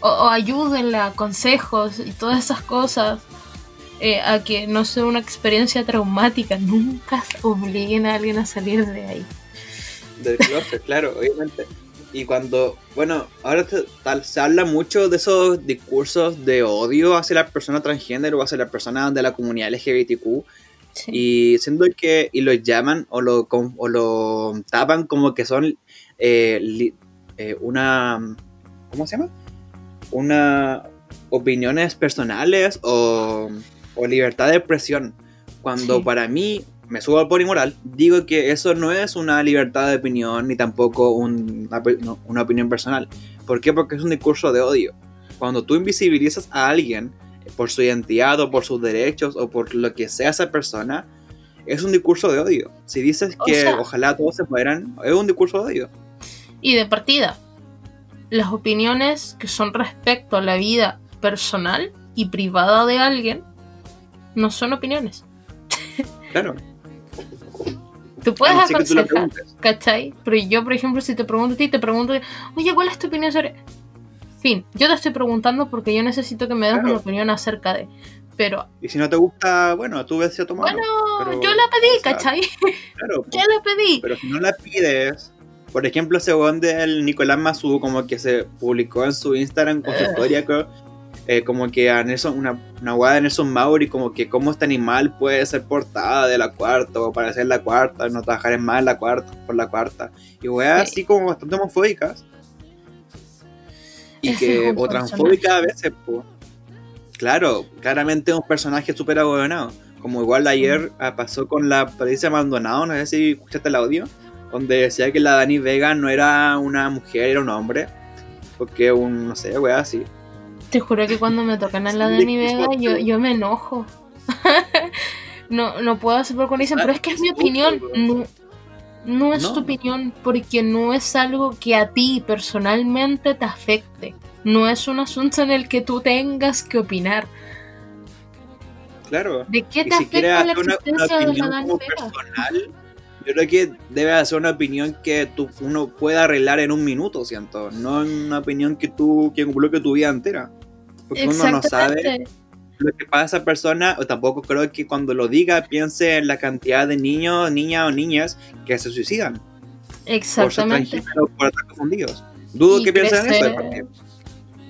O, o ayúdenla, consejos y todas esas cosas. Eh, a que no sea una experiencia traumática. Nunca obliguen a alguien a salir de ahí. Del closet, *laughs* claro, obviamente. Y cuando, bueno, ahora te- tal, se habla mucho de esos discursos de odio hacia la persona transgénero o hacia la persona de la comunidad LGBTQ. Sí. Y siendo que, y lo llaman o lo, o lo tapan como que son eh, li- eh, una, ¿cómo se llama? Una opiniones personales o, o libertad de expresión. Cuando Sí. para mí me subo al moral, digo que eso no es una libertad de opinión ni tampoco un- una, pe- no, una opinión personal. ¿Por qué? Porque es un discurso de odio. Cuando tú invisibilizas a alguien por su identidad o por sus derechos o por lo que sea esa persona, es un discurso de odio. Si dices O que sea- ojalá todos se mueran, es un discurso de odio. Y de partida, las opiniones que son respecto a la vida personal y privada de alguien no son opiniones. Claro. Tú puedes tú aconsejar, preguntes. ¿cachai? Pero yo, por ejemplo, si te pregunto a ti, te pregunto, oye, ¿cuál es tu opinión sobre...? Fin, yo te estoy preguntando porque yo necesito que me des Claro. una opinión acerca de... Pero, Y si no te gusta, bueno, tú ves si tomar. bueno, pero, yo la pedí, o sea, ¿cachai? Claro, *laughs* Yo la pedí. pero si no la pides, por ejemplo, ese weón del Nicolás Mazú, como que se publicó en su Instagram con su Ugh. historia, creo, eh, como que a Nelson, una, una weá de Nelson Mauri, como que cómo este animal puede ser portada de la cuarta, o parecer la cuarta, no trabajar en más en la cuarta, por la cuarta, y weá Sí. así como bastante homofóbicas. Y que, o transfóbicas a veces, pues. Claro, claramente un personaje súper abogado. Como igual ayer ah, pasó con la Patricia Maldonado, no sé si escuchaste el audio, donde decía que la Dani Vega no era una mujer, era un hombre. Porque un, no sé, wea así. Te juro que cuando me tocan a la Sí, Dani es Vega, yo, yo me enojo. *laughs* no, no puedo hacer por con dicen, pero es que es mi opinión. No, no es No. tu opinión porque no es algo que a ti personalmente te afecte. No es un asunto en el que tú tengas que opinar. Claro. ¿De qué te afecta la hacer una, una existencia de la personal, yo creo que debe hacer una opinión que tú, uno pueda arreglar en un minuto, siento. No una opinión que tú, que involucre tu vida entera. Porque uno no sabe lo que pasa a esa persona, o tampoco creo que cuando lo diga piense en la cantidad de niños, niñas o niñas que se suicidan Exactamente. por estar confundidos. Dudo Y que piensen en eso. crecer-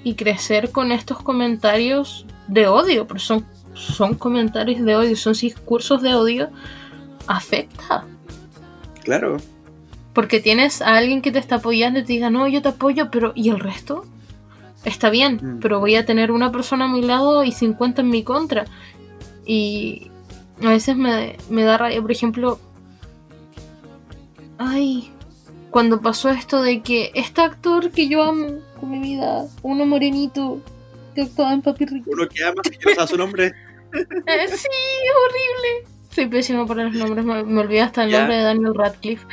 y crecer con estos comentarios de odio, pero son, son comentarios de odio, son discursos de odio, afecta. Claro, Porque tienes a alguien que te está apoyando y te diga, no, yo te apoyo, pero ¿y el resto? Está bien, Mm. pero voy a tener una persona a mi lado y 50 en mi contra. Y a veces me, me da rabia, por ejemplo, ay, cuando pasó esto de que este actor que yo amo con mi vida, uno morenito que actuaba en Papi Rico. uno que ama, que no sabe su nombre. *laughs* Eh, sí, horrible. Soy pésima para los nombres, me, me olvidé hasta el nombre de Daniel Radcliffe.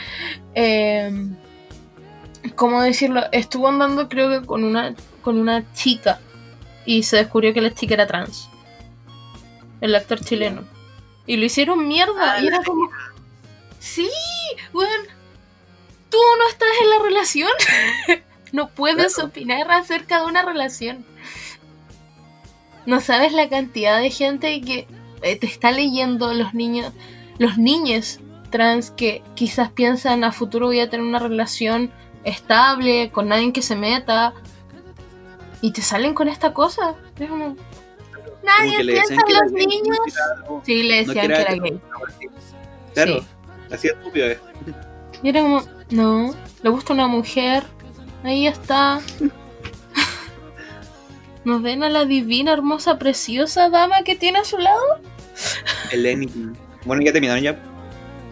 Eh, ¿Cómo decirlo? Estuvo andando creo que con una, con una chica y se descubrió que la chica era trans. El actor chileno. Y lo hicieron mierda. Ah, y era como... Sí, weón. Tú no estás en la relación. *laughs* no puedes Claro. opinar acerca de una relación. No sabes la cantidad de gente que eh, te está leyendo los niños, los niños trans que quizás piensan a futuro voy a tener una relación estable, con nadie que se meta, y te salen con esta cosa. Es como, Nadie piensa en los gay, niños. algo- Sí, le decían que que era gay. Claro, Sí. así estúpido es. Y era como, no, le gusta una mujer, ahí está. *laughs* ¿Nos ven a la divina, hermosa, preciosa dama que tiene a su lado? Eleni. Bueno, ya terminaron ya.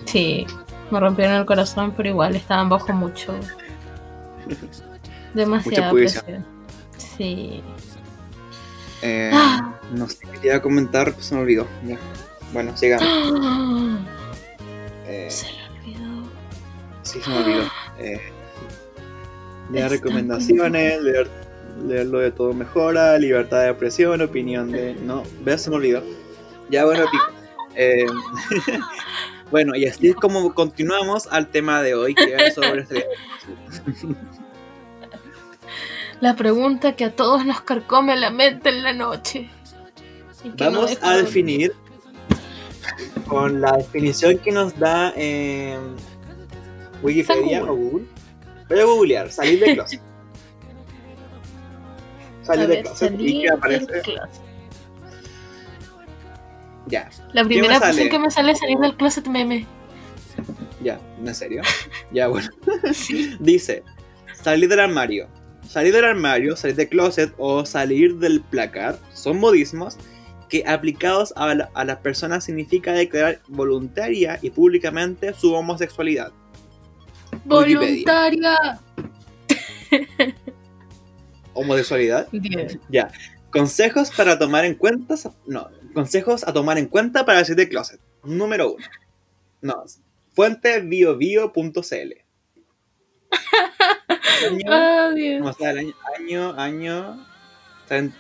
Sí, me rompieron el corazón, pero igual estaban bajo mucho. *laughs* Demasiada presión. Sí. Eh, Ah. no sé qué iba a comentar, pues se me olvidó. Ya. Bueno, sigamos. *gasps* Eh, Se le olvidó. sí, se me olvidó. *gasps* Eh, leer recomendaciones, leer, leer lo de todo mejora, libertad de expresión, opinión de. *laughs* No, veas, se me olvidó. Ya, bueno, pico. Eh, *laughs* bueno, y así es como continuamos al tema de hoy, que es sobre *laughs* este. La pregunta que a todos nos carcome la mente en la noche. No Vamos a definir con la definición que nos da eh, Wikipedia o Google. Voy a googlear, salir de closet. *laughs* Salir de closet. ¿Y qué aparece? del closet. Ya, La me primera opción que me sale es salir del closet meme. ya, ¿en serio? Ya, bueno. *laughs* *laughs* Dice, salir del armario. Salir del armario, salir de closet o salir del placar son modismos que aplicados a, la- a las personas significa declarar voluntaria y públicamente su homosexualidad. Wikipedia. Voluntaria. *laughs* ¿Homosexualidad? Bien. Consejos para tomar en cuenta. No, consejos a tomar en cuenta para salir de closet. Número uno. No, fuente biobio.cl. *laughs* Año, Adiós. ¿cómo está el año? Año, año. En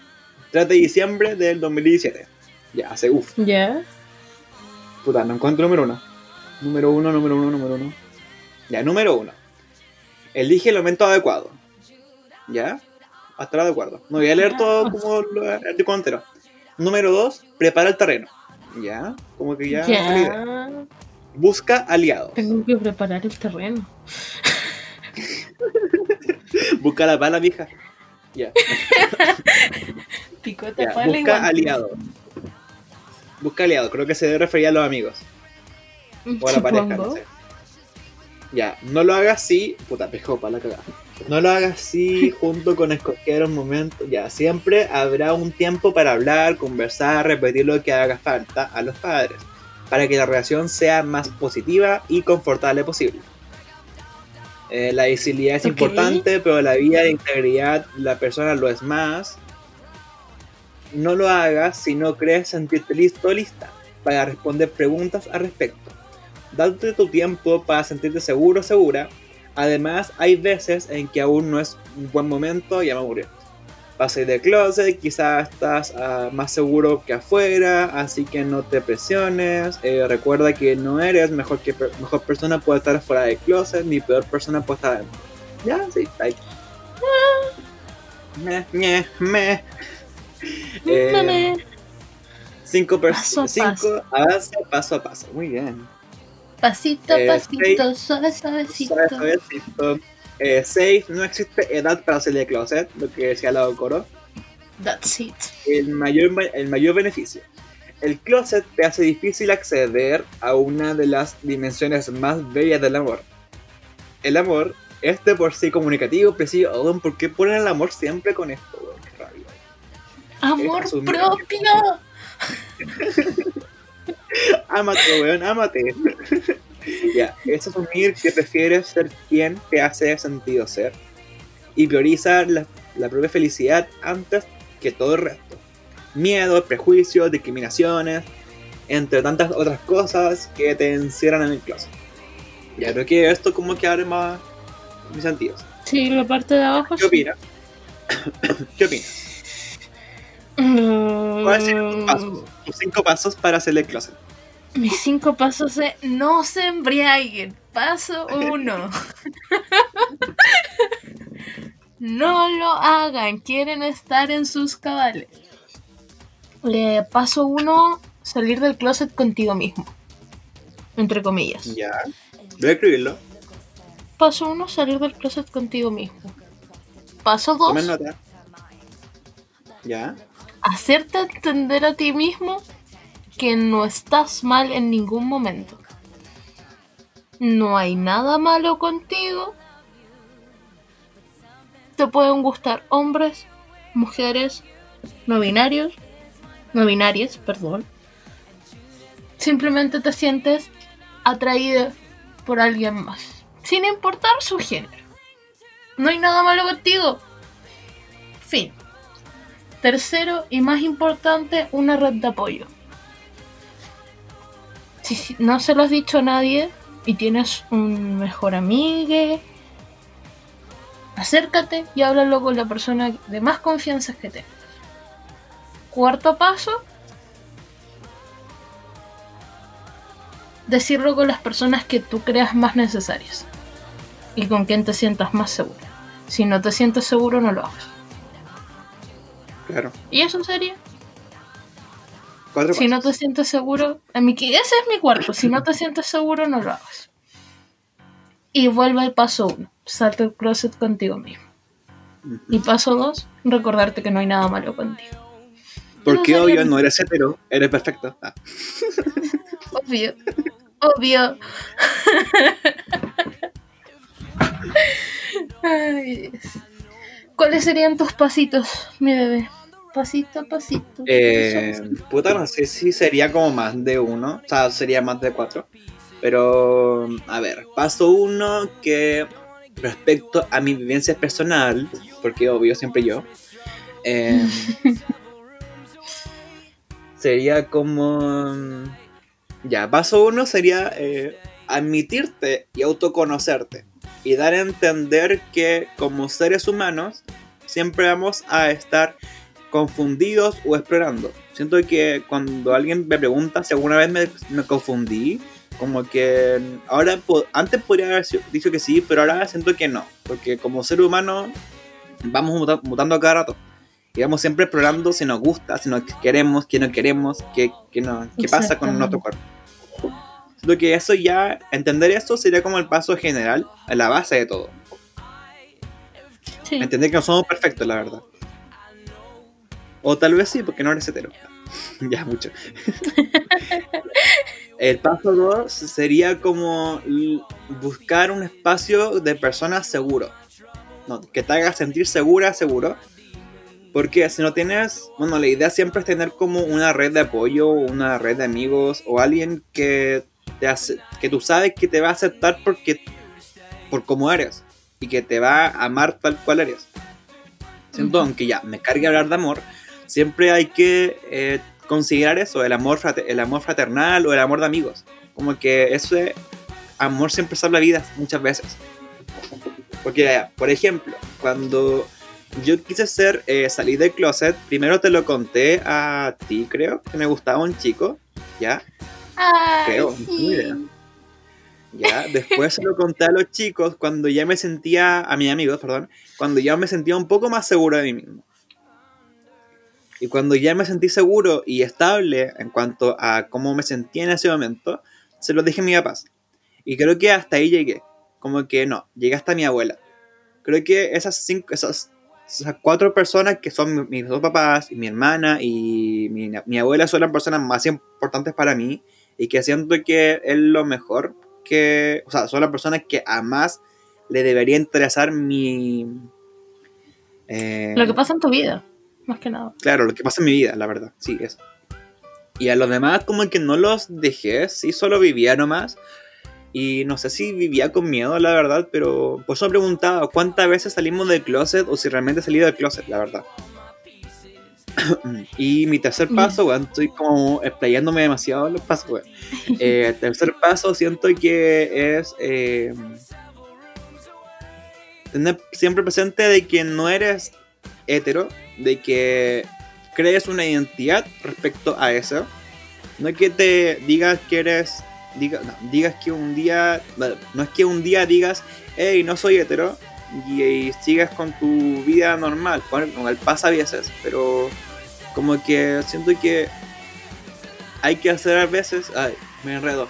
3 de diciembre del 2017. Ya, hace uff. Ya. Puta, no encuentro número uno. Número uno, número uno, número uno. Ya, número uno. Elige el momento adecuado. ¿Ya? Hasta ahora de acuerdo. No voy a leer todo como lo el artículo entero. Número dos, prepara el terreno. ¿Ya? Como que ya. Busca aliados. Tengo que preparar el terreno. *laughs* *laughs* Busca la pala, vieja. Ya. *laughs* Picota, pala Busca aliados. Busca aliados. Creo que se debe referir a los amigos. O a la pareja, no sé. Ya, no lo hagas si. Puta, pejo para la cagada. No lo hagas si junto con escoger un momento. Ya, siempre habrá un tiempo para hablar, conversar, repetir lo que haga falta a los padres. Para que la relación sea más positiva y confortable posible. Eh, la visibilidad es importante, pero la vida de integridad la persona lo es más. No lo hagas si no crees sentirte listo o lista para responder preguntas al respecto. Date tu tiempo para sentirte seguro o segura. Además, hay veces en que aún no es un buen momento, ya me aburrió. Para salir de closet, quizás estás ah, más seguro que afuera, así que no te presiones. Eh, recuerda que no eres mejor, que per- mejor persona puede estar fuera de closet, ni peor persona puede estar adentro. Ya, sí, ahí. Me, me, me. Eh. Cinco a personas. Cinco, avanza paso a paso. Muy bien. Pasito, eh, pasito, suave, suavecito. Suave, suavecito. Eh, safe, no existe edad para salir de closet, lo que decía la Coro. That's it. El mayor, el mayor beneficio. El closet te hace difícil acceder a una de las dimensiones más bellas del amor. El amor es de por sí comunicativo, preciso. Oh, ¿Por qué ponen el amor siempre con esto? Qué rabia. Amor propio. *laughs* Ámate, weón, ámate. Ya, es asumir que prefieres ser quien te hace sentido ser y priorizar la, la propia felicidad antes que todo el resto. Miedos, prejuicios, discriminaciones, entre tantas otras cosas que te encierran en el closet. Ya creo que esto como que abre más mis sentidos. Sí, la parte de abajo. ¿Qué opinas? *coughs* ¿Qué opinas? Mm, ¿Cuáles serían tus pasos? Tus cinco pasos para hacer el closet. Mis cinco pasos de no se embriaguen. Paso uno. no lo hagan. Quieren estar en sus cabales. Eh, paso uno, salir del closet contigo mismo. Entre comillas. Ya. Voy a escribirlo. Paso uno, salir del closet contigo mismo. Paso dos, Tomen nota. Ya. hacerte entender a ti mismo que no estás mal en ningún momento. no hay nada malo contigo. Te pueden gustar hombres, mujeres, no binarios, no binarias, perdón. Simplemente te sientes atraída por alguien más, sin importar su género. No hay nada malo contigo. Fin. Tercero y más importante, una red de apoyo. Si no se lo has dicho a nadie y tienes un mejor amigo, acércate y háblalo con la persona de más confianza que tengas. Cuarto paso, decirlo con las personas que tú creas más necesarias y con quien te sientas más seguro. Si no te sientes seguro, no lo hagas. Claro. ¿Y eso sería? Cuatro Si no te sientes seguro, ese es mi cuarto. Si no te sientes seguro, no lo hagas. Y vuelve al paso uno. Salta el closet contigo mismo. Y paso dos, recordarte que no hay nada malo contigo. Porque No, obvio no eres hetero, eres perfecto. Ah, *laughs* Obvio. Obvio. *laughs* Ay. ¿Cuáles serían tus pasitos, mi bebé? Pasito a pasito. Eh, puta, no sé si sería como más de uno, o sea, sería más de cuatro. Pero, a ver, paso uno que respecto a mi vivencia personal, porque obvio siempre yo, eh, *laughs* sería como... Ya, paso uno sería eh, admitirte y autoconocerte y dar a entender que como seres humanos siempre vamos a estar confundidos o explorando. Siento que cuando alguien me pregunta si alguna vez me, me confundí, como que ahora antes podría haber dicho que sí, pero ahora siento que no, porque como ser humano vamos muta- mutando a cada rato. Y vamos siempre explorando si nos gusta, si nos queremos, qué no queremos, qué, qué, no, qué pasa con nuestro cuerpo. Siento que eso ya, entender eso sería como el paso general, la base de todo. Sí. Entender que no somos perfectos, la verdad. O tal vez sí, porque no eres hetero. *laughs* ya, mucho. *laughs* El paso 2 sería como buscar un espacio de personas seguro. No, que te haga sentir segura, seguro. Porque si no tienes, bueno, la idea siempre es tener como una red de apoyo, una red de amigos o alguien que te hace, que tú sabes que te va a aceptar porque por cómo eres y que te va a amar tal cual eres. Siento, aunque ya me cargue hablar de amor, siempre hay que eh, considerar eso, el amor, el amor fraternal o el amor de amigos. Como que ese amor siempre salva vidas muchas veces. Porque, por ejemplo, cuando yo quise ser, eh, salir del closet, primero te lo conté a ti, creo, que me gustaba un chico, ¿ya? Ay, Creo, no sí. idea. Ya, después se lo conté a los chicos cuando ya me sentía, a mis amigos, perdón, cuando ya me sentía un poco más seguro de mí mismo. Y cuando ya me sentí seguro y estable en cuanto a cómo me sentía en ese momento, se lo dije a mi papá. Y creo que hasta ahí llegué. Como que no, llegué hasta mi abuela. Creo que esas cinco, esas, esas cuatro personas que son mi- mis dos papás, y mi hermana y mi, mi abuela son las personas más importantes para mí y que siento que es lo mejor que, o sea, son las personas que a más le debería interesar mi... eh, Lo que pasa en tu vida, más que nada. Claro, lo que pasa en mi vida, la verdad, sí, eso. Y a los demás como que no los dejé, sí, solo vivía nomás. Y no sé si vivía con miedo, la verdad, pero por eso me preguntaba cuántas veces salimos del closet o si realmente he salido del closet, la verdad. *clears throat* y mi tercer Ya. paso, weón, estoy como explayándome demasiado los pasos, weón. *laughs* Eh, el tercer paso siento que es eh, tener siempre presente de que no eres hetero, de que crees una identidad respecto a eso. No es que te digas que eres, diga, no, digas que un día, no es que un día digas, hey, no soy hetero, y, y sigas con tu vida normal, con con el pasa a veces, pero como que siento que hay que hacer a veces, ay, me enredo.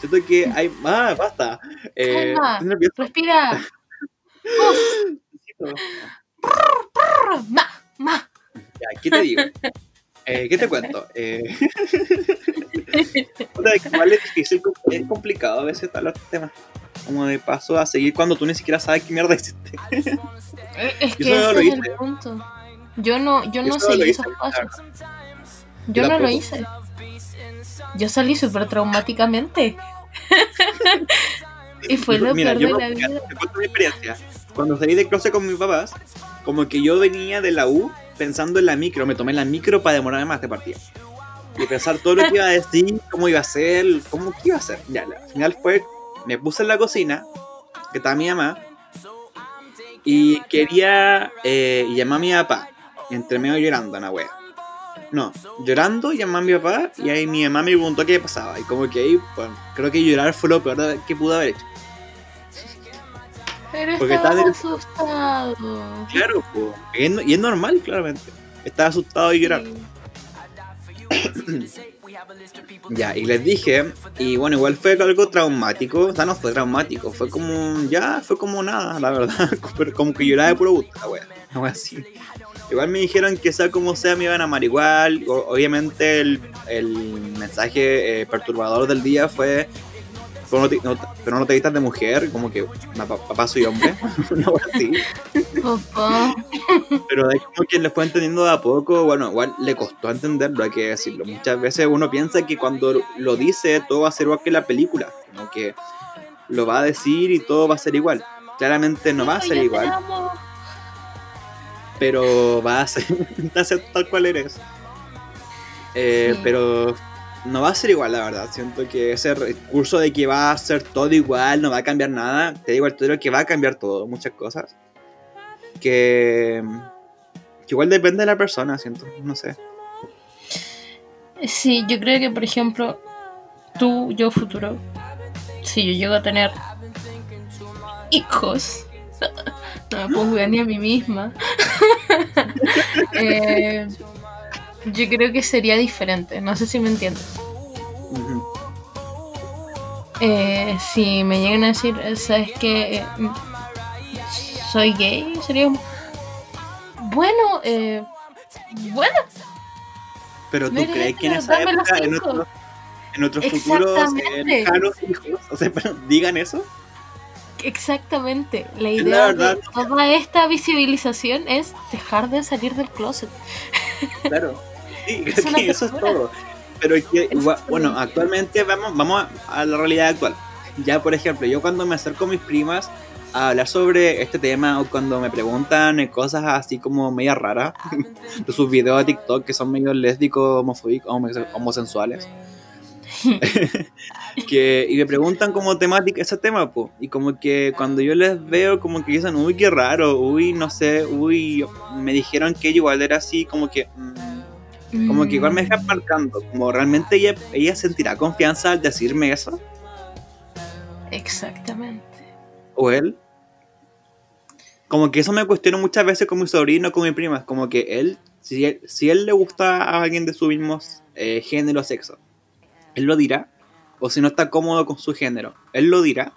Siento que hay, *laughs* ah, basta. Eh, Calma. Respira. *laughs* Uf, ma, ma. Ya, ¿qué te digo? Eh, ¿Qué te cuento? Eh, *laughs* igual es difícil, es complicado a veces hablar de temas. Como de paso a seguir cuando tú ni siquiera sabes qué mierda hiciste. Eh, Es Yo que ese lo es hice. el punto. Yo no, yo Yo no seguí hice, esos pasos. claro. Yo Yo no lo hice. Yo salí súper traumáticamente. *laughs* y fue lo Mira, peor yo de no- la vida. te cuento mi experiencia. Cuando salí de closet con mis papás, como que yo venía de la U pensando en la micro, me tomé la micro para demorarme más de partida. Y pensar todo lo que iba a decir, cómo iba a ser, cómo qué iba a hacer. Ya, al final fue, me puse en la cocina, que estaba mi mamá, y quería, eh, llamar a mi papá, entre medio llorando, una wea. No, llorando, llamé a mi papá, y ahí mi mamá me preguntó qué pasaba, y como que ahí, bueno, creo que llorar fue lo peor que pude haber hecho. Pero porque estaba estaba asustado. Claro, po. Y es, normal, claramente. Estaba asustado y llorar. *clears throat* Ya, y les dije, y bueno, igual fue algo traumático. O sea, no fue traumático, fue como, ya, fue como nada, la verdad. *laughs* Pero como que lloraba de puro gusto, la wea. Así. Igual me dijeron que sea como sea me iban a amar igual. Obviamente el, el mensaje eh, perturbador del día fue, pero no, te, no- pero no te vistas de mujer, como que, "Ma- pa- papá soy hombre. *laughs* Una wea así. Pero es como que le fue entendiendo de a poco, bueno, igual le costó entenderlo, hay que decirlo. Muchas veces uno piensa que cuando lo dice todo va a ser igual que la película, como que lo va a decir y todo va a ser igual. Claramente no va a ser igual, pero va a ser, *laughs* va a ser tal cual eres. Eh, Sí. Pero no va a ser igual, la verdad. Siento que ese recurso de que va a ser todo igual, no va a cambiar nada, te digo al tiro que va a cambiar todo, muchas cosas. Que, que igual depende de la persona, siento, no sé. Sí, yo creo que, por ejemplo, tú, yo futuro, si yo llego a tener hijos, *laughs* no me puedo jugar ni a mí misma, *laughs* Eh, yo creo que sería diferente, no sé si me entiendes. Eh, si me llegan a decir, ¿sabes qué? Eh, soy gay, sería como, bueno, eh, bueno, Pero tú crees que en esa época, en nuestros en nuestros futuros eh, lejanos hijos, *laughs* o sea, digan eso? Exactamente. La idea de toda esta visibilización es dejar de salir del closet. Claro. *laughs* Sí, *laughs* Es que eso es todo. Pero es que, igual- bueno, actualmente vamos, vamos a, la realidad actual. Ya, por ejemplo, yo cuando me acerco a mis primas a hablar sobre este tema o cuando me preguntan cosas así como media raras *laughs* de sus videos de TikTok que son medio lésbicos, homofóbicos, homo- homosensuales. *laughs* que, y me preguntan como temática ese tema, po. y como que cuando yo les veo como que dicen, uy, qué raro, uy, no sé, uy, me dijeron que igual era así, como que... mm, como que igual me dejan marcando, como realmente ella, ella sentirá confianza al decirme eso, Exactamente. o él. Como que eso me cuestiono muchas veces con mi sobrino, con mi prima, como que él, si él, si él le gusta a alguien de su mismo eh, género o sexo, él lo dirá, o si no está cómodo con su género, él lo dirá,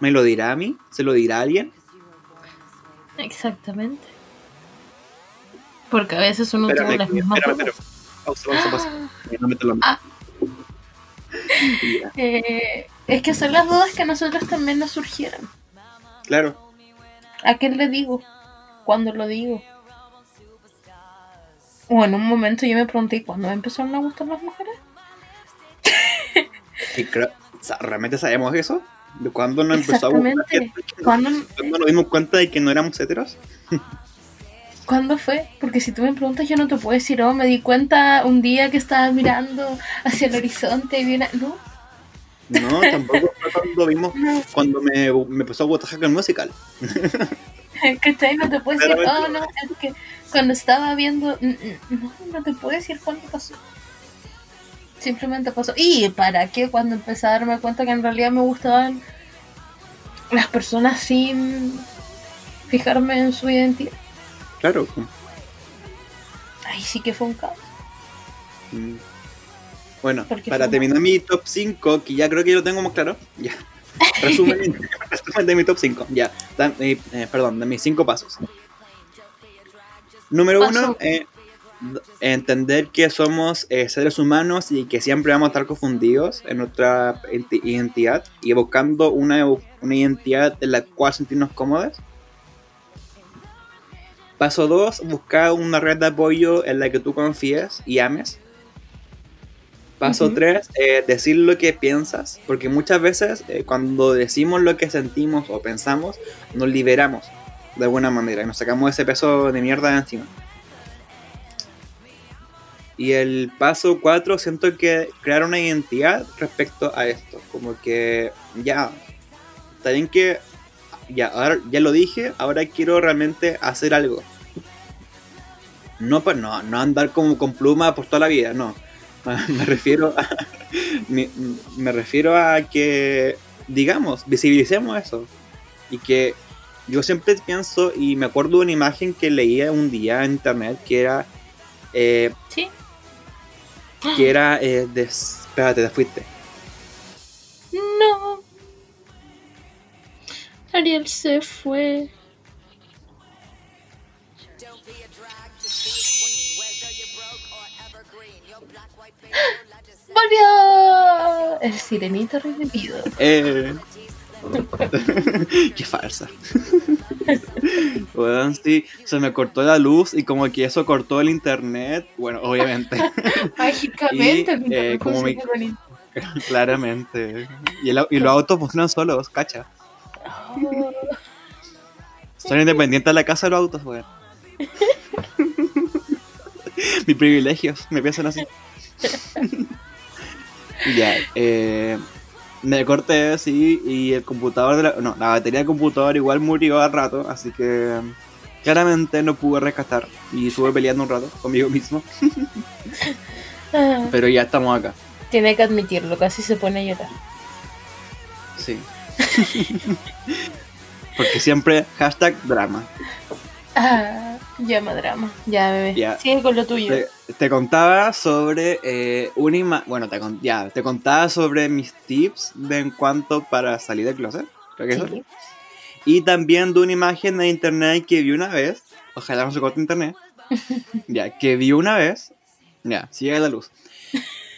me lo dirá a mí, se lo dirá a alguien, Exactamente. Porque a veces uno Espérame, tiene las mismas espérame, espérame. Pausa, pausa, pausa. No meto la mano. Ah. Eh, es que son las dudas que a nosotros también nos surgieron. Claro. ¿A qué le digo? ¿Cuándo lo digo? O en un momento yo me pregunté, ¿cuándo me empezaron a gustar las mujeres? *laughs* Y creo- ¿Realmente sabemos eso? ¿De cuándo nos empezó a gustar? ¿Cuándo, ¿Cuándo nos dimos cuenta de que no éramos heteros? *laughs* ¿Cuándo fue? Porque si tú me preguntas, yo no te puedo decir, oh, me di cuenta un día que estaba mirando hacia el horizonte y vi una... No, No, tampoco fue cuando vimos, no, cuando me, me empezó a gustar Hacker Musical. *laughs* ¿cachai? No te puedo decir, oh, no, es que cuando estaba viendo... mm, mm, No, no te puedo decir cuándo pasó. Simplemente pasó. ¿Y para qué? Cuando empecé a darme cuenta que en realidad me gustaban las personas sin fijarme en su identidad. Claro. Ahí sí que fue un caos. Mm. Bueno, para terminar mi top 5, que ya creo que lo tengo más claro. *laughs* Ya. Resumen, *laughs* resumen de mi top 5. Ya. Eh, eh, perdón, de mis 5 pasos. Número Paso. 1, eh, entender que somos eh, seres humanos y que siempre vamos a estar confundidos en nuestra enti- identidad y buscando una, una identidad en la cual sentirnos cómodos. Paso 2, buscar una red de apoyo en la que tú confíes y ames. Paso Ujú. 3, decir lo que piensas, porque muchas veces eh, cuando decimos lo que sentimos o pensamos, nos liberamos de alguna manera y nos sacamos ese peso de mierda de encima. Y el paso 4, siento que crear una identidad respecto a esto. Como que ya, está bien que ya, ahora, ya lo dije, ahora quiero realmente hacer algo. No, pa- no, no andar como con pluma por toda la vida, no. *laughs* Me refiero a, *laughs* me, me refiero a que, digamos, visibilicemos eso. Y que yo siempre pienso, y me acuerdo de una imagen que leía un día en internet que era, eh, Sí. que era eh, de... Espérate, te fuiste. No. Ariel se fue. ¡Volvió! El sirenito revivido. Eh. *laughs* Qué farsa. *laughs* Weón, sí, se me cortó la luz y como que eso cortó el internet. Bueno, obviamente, *laughs* Mágicamente, Y, eh, internet como mi- claramente. Y, el y los autos funcionan solos, cacha. Oh, Son independientes de la casa de los autos, weón. Mis privilegios, me piensan así. Y ya, eh, me corté así y el computador de la, no, la batería del computador igual murió al rato, así que claramente no pude rescatar y estuve peleando un rato conmigo mismo, *laughs* ah, pero ya estamos acá, Tiene que admitirlo, casi se pone a llorar. sí. *laughs* Porque siempre hashtag drama. Ah, llama drama. Ya, bebé. Ya. Sigue con lo tuyo. Te, te contaba sobre eh, una ima- bueno, te, con- ya, te contaba sobre mis tips de en cuanto para salir del closet, creo que eso. Sí. Y también de una imagen de internet que vi una vez. Ojalá no se corte internet. *laughs* ya, que vi una vez. Ya, sigue la luz.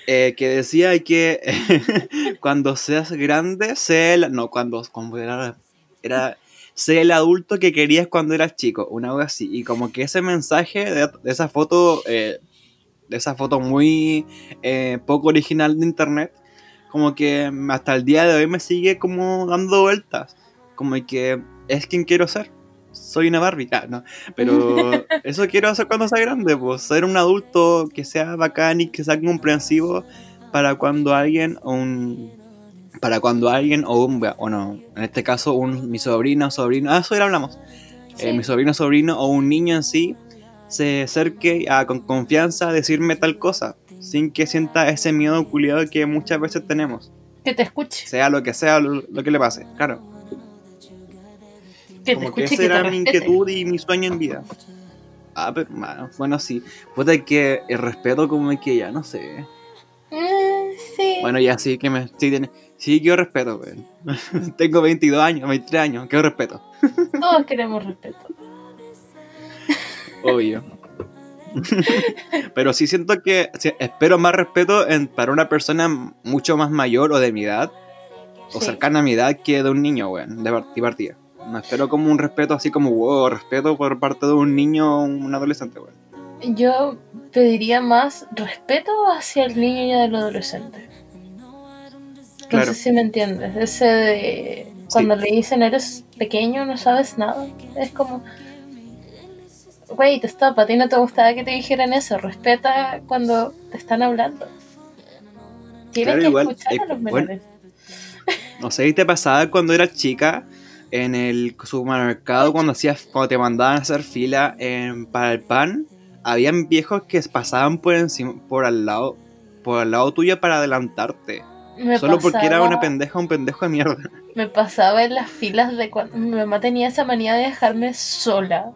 Eh, que decía que *laughs* cuando seas grande, sé el. No, cuando, cuando era. Era. Sé el adulto que querías cuando eras chico. Una cosa así. Y como que ese mensaje de, de esa foto. eh, de esa foto muy eh, poco original de internet. Como que hasta el día de hoy me sigue como dando vueltas como que es quien quiero ser. Soy una Barbie, ah, no. Pero *laughs* eso quiero hacer cuando sea grande, pues ser un adulto que sea bacán y que sea comprensivo para cuando alguien o un para cuando alguien o un o no, en este caso un mi sobrino o sobrino, ah, eso ya hablamos. Sí. Eh, mi sobrino sobrino o un niño en sí se acerque a, con confianza a decirme tal cosa, sin que sienta ese miedo culiado que muchas veces tenemos, Que te escuche. sea lo que sea lo- lo que le pase, claro. Que te Como que escuche esa que te era mi inquietud y mi sueño en vida. Ah, pero bueno, sí. Puta que el respeto como que ya, no sé. Mm, sí. Bueno, ya sí que me... Sí, tiene, sí quiero respeto, weón. *laughs* Tengo 22 años, 23 años, quiero respeto. Todos queremos respeto. Obvio. pero sí siento que... sí, espero más respeto en, para una persona mucho más mayor o de mi edad. O Sí. cercana a mi edad que de un niño, weón. De partida. No espero como un respeto así como, wow, respeto por parte de un niño o un adolescente, weón. Yo pediría más respeto hacia el niño y el adolescente. No Claro. sé si me entiendes. Ese de cuando le dicen eres pequeño, no sabes nada. Es como. Güey, te stop, a ti no te gustaba que te dijeran eso. Respeta cuando te están hablando. Tienes Claro, que igual, escuchar eh, a los bueno, menores. No sé te pasaba cuando eras chica en el supermercado cuando hacías, cuando te mandaban a hacer fila en- para el pan, habían viejos que pasaban por encima, por al lado, por al lado tuyo para adelantarte. Me Solo porque era una pendeja, un pendejo de mierda. Me pasaba en las filas de cuando mi mamá tenía esa manía de dejarme sola.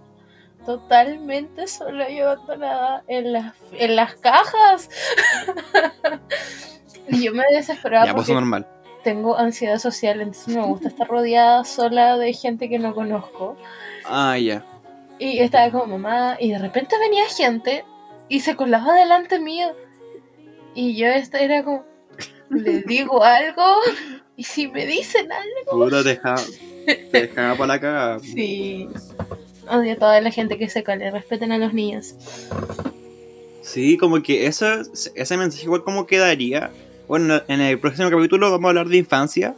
Totalmente sola y abandonada en las, en las cajas. *laughs* y yo me desesperaba ya, pues porque normal. tengo ansiedad social, entonces me gusta estar rodeada sola de gente que no conozco. Ah, ya. Y estaba como mamá, y de repente venía gente y se colaba delante mío. Y yo era como, le digo algo y si me dicen algo. Puta, te dejaba, te dejaba por la cagada. Sí. Odio a toda la gente que se cale, respeten a los niños. Sí, como que eso, ese mensaje igual como quedaría. Bueno, en el próximo capítulo vamos a hablar de infancia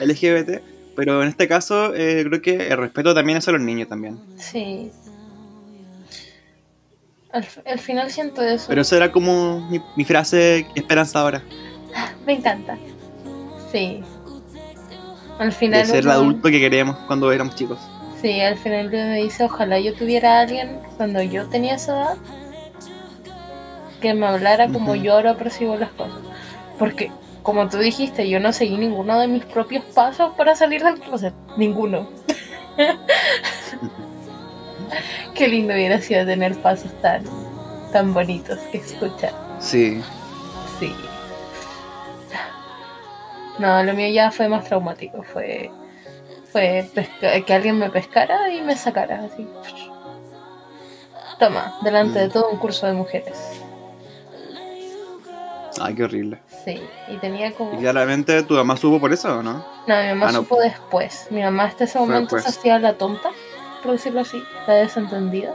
LGBT, pero en este caso eh, creo que el respeto también es a los niños también. Sí. Al, al final siento eso. Pero eso era como mi, mi frase esperanzadora. Me encanta. Sí. Al final. De ser el adulto que queríamos cuando éramos chicos. Sí, al final me dice, ojalá yo tuviera a alguien cuando yo tenía esa edad que me hablara como yo ahora percibo las cosas. Porque, como tú dijiste, yo no seguí ninguno de mis propios pasos para salir del closet. Ninguno. *laughs* Qué lindo hubiera sido tener pasos tan, tan bonitos que escuchar. Sí. No, lo mío ya fue más traumático. Fue, fue que alguien me pescara y me sacara así. Toma, delante de Mm. todo un curso de mujeres. Ay, qué horrible. Sí, y tenía como... Y claramente tu mamá supo por eso, ¿o no? No, mi mamá Ah, no. supo después. Mi mamá hasta ese momento se hacía la tonta, por decirlo así, la desentendida.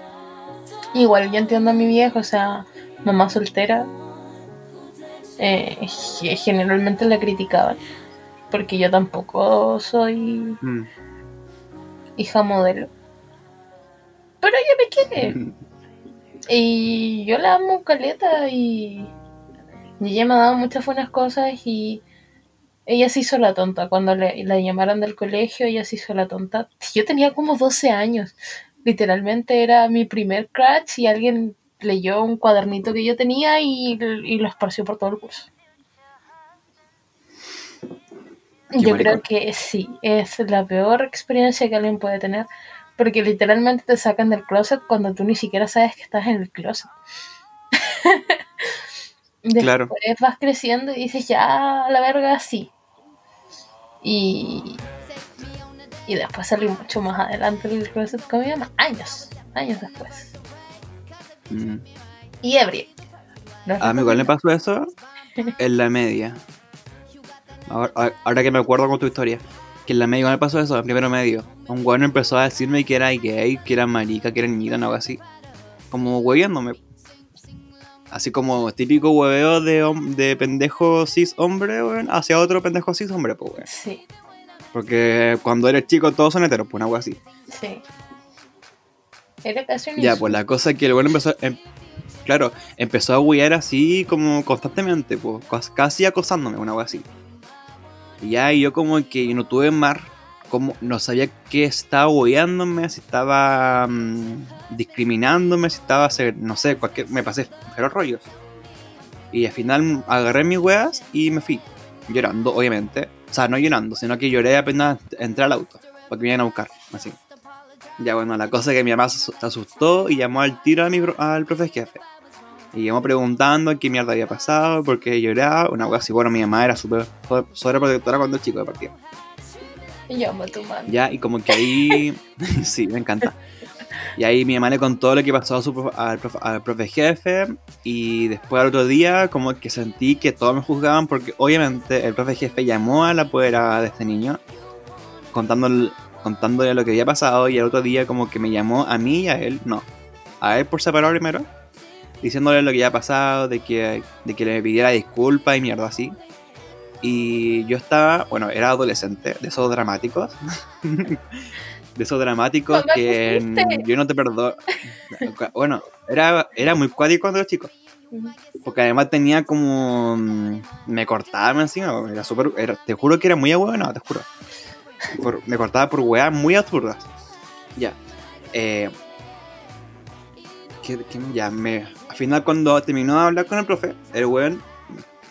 Igual yo entiendo a mi viejo, o sea, mamá soltera. Eh, ge- generalmente la criticaban. Porque yo tampoco soy Mm. hija modelo. Pero ella me quiere. *laughs* Y yo la amo caleta y, y ella me ha dado muchas buenas cosas y ella se hizo la tonta. Cuando le, la llamaron del colegio, ella se hizo la tonta. Yo tenía como 12 años. Literalmente era mi primer crush y alguien leyó un cuadernito que yo tenía y, y lo esparció por todo el curso. Qué Yo maricón. creo que sí, es la peor experiencia que alguien puede tener. Porque literalmente te sacan del closet cuando tú ni siquiera sabes que estás en el closet. *laughs* Después Claro. vas creciendo y dices, ya, a la verga, sí. Y, y después salí mucho más adelante del closet con mi mamá. Años, años después. Mm. Y. No es A mí igual me pasó eso en la media. Ahora, ahora que me acuerdo con tu historia. Que en la media igual me pasó eso, en primero medio. Un bueno empezó a decirme que era gay, que era marica, que era niñita, algo así. Como hueviándome. Así como típico hueveo de, de pendejo cis hombre, weón, hacia otro pendejo cis hombre, pues, weón. Sí, Porque cuando eres chico todos son heteros, pues, una wea así. sí. Era Ya, pues la cosa es que el bueno empezó. em- claro, empezó a huear así como constantemente, pues, casi acosándome, una wea así. Y ya, yo como que no tuve más. Como, no sabía qué estaba hueándome, si estaba mm, discriminándome, si estaba, no sé, cualquier. Me pasé pero rollos. Y al final agarré mis weas y me fui. Llorando, obviamente. O sea, no llorando, sino que lloré apenas entré al auto. Porque me iban a buscar, así. Ya bueno, la cosa es que mi mamá se asu- se asustó y llamó al tiro a mi al profe jefe. Y llamó preguntando qué mierda había pasado, por qué lloraba, una cosa así. Bueno, mi mamá era súper so- sobreprotectora cuando chico de partida. Yo amo a tu mamá. Ya, y como que ahí. *laughs* sí, me encanta. Y ahí mi mamá le contó lo que pasó a su profe- al, profe, al profe jefe. Y después al otro día, como que sentí que todos me juzgaban porque obviamente el profe jefe llamó a la apoderada de este niño contándole, contándole lo que había pasado. Y al otro día, como que me llamó a mí y a él, no, a él por separado primero, diciéndole lo que había pasado, de que, de que le pidiera disculpas y mierda así. Y yo estaba, bueno, era adolescente, de esos dramáticos. *laughs* de esos dramáticos que yo no te perdono. Bueno, era, era muy cuático cuando era chico. Porque además tenía como. mm, Me cortaba encima. Era súper. Te juro que era muy bueno, te juro. Por- me cortaba por weas muy absurdas. Ya. Eh, que, que ya me. Al final, cuando terminó de hablar con el profe, el weón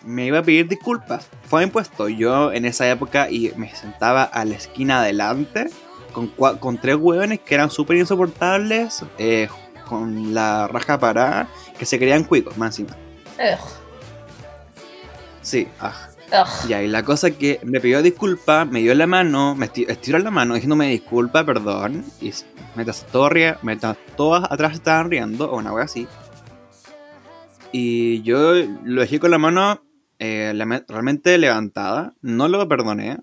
me iba a pedir disculpas. Fue impuesto. Yo en esa época y me sentaba a la esquina adelante con, con tres weones que eran súper insoportables. eh, con la raja parada, que se creían cuicos, más encima. Ugh, Sí, ah. Ugh. Ya, y la cosa que me pidió disculpas, me dio la mano, me esti- estiró la mano diciéndome disculpa, perdón, y s- mientras, todo mientras todas atrás estaban riendo, o una wea así. Y yo lo dejé con la mano eh, la- realmente levantada. No lo perdoné.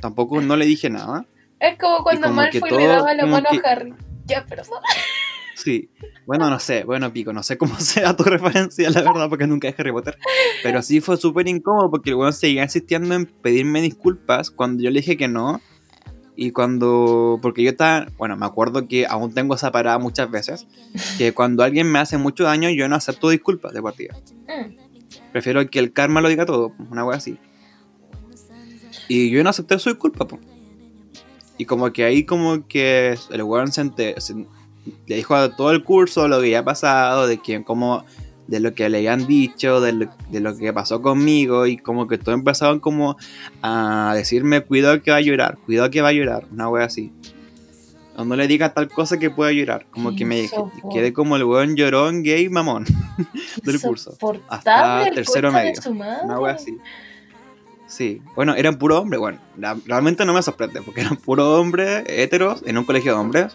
Tampoco no le dije nada. Es como cuando como Malfoy todo le daba la mano que- a Harry. Ya, perdón. *laughs* Sí. Bueno, no sé. Bueno, Pico, no sé cómo *laughs* sea tu referencia, la verdad, porque nunca es Harry Potter. Pero sí fue súper incómodo porque el weón seguía insistiendo en pedirme disculpas cuando yo le dije que no. Y cuando. Porque yo estaba. Bueno, me acuerdo que aún tengo esa parada muchas veces. Que cuando alguien me hace mucho daño, yo no acepto disculpas de partida. Mm. Prefiero que el karma lo diga todo, una wea así. Y yo no acepté su disculpa, po. Y como que ahí como que el weón se, ente- se- le dijo a todo el curso lo que había pasado, de que como de lo que le habían dicho, de lo, de lo que pasó conmigo, y como que todos empezaban como a decirme, cuidado que va a llorar, cuidado que va a llorar, una wea así. O no le diga tal cosa que pueda llorar. Como que me quedé como el weón llorón gay mamón *laughs* del curso. Hasta tercero medio. Una wea así. Sí, bueno, eran puro hombre, bueno, la- realmente no me sorprende, porque eran puro hombre, heteros, en un colegio de hombres.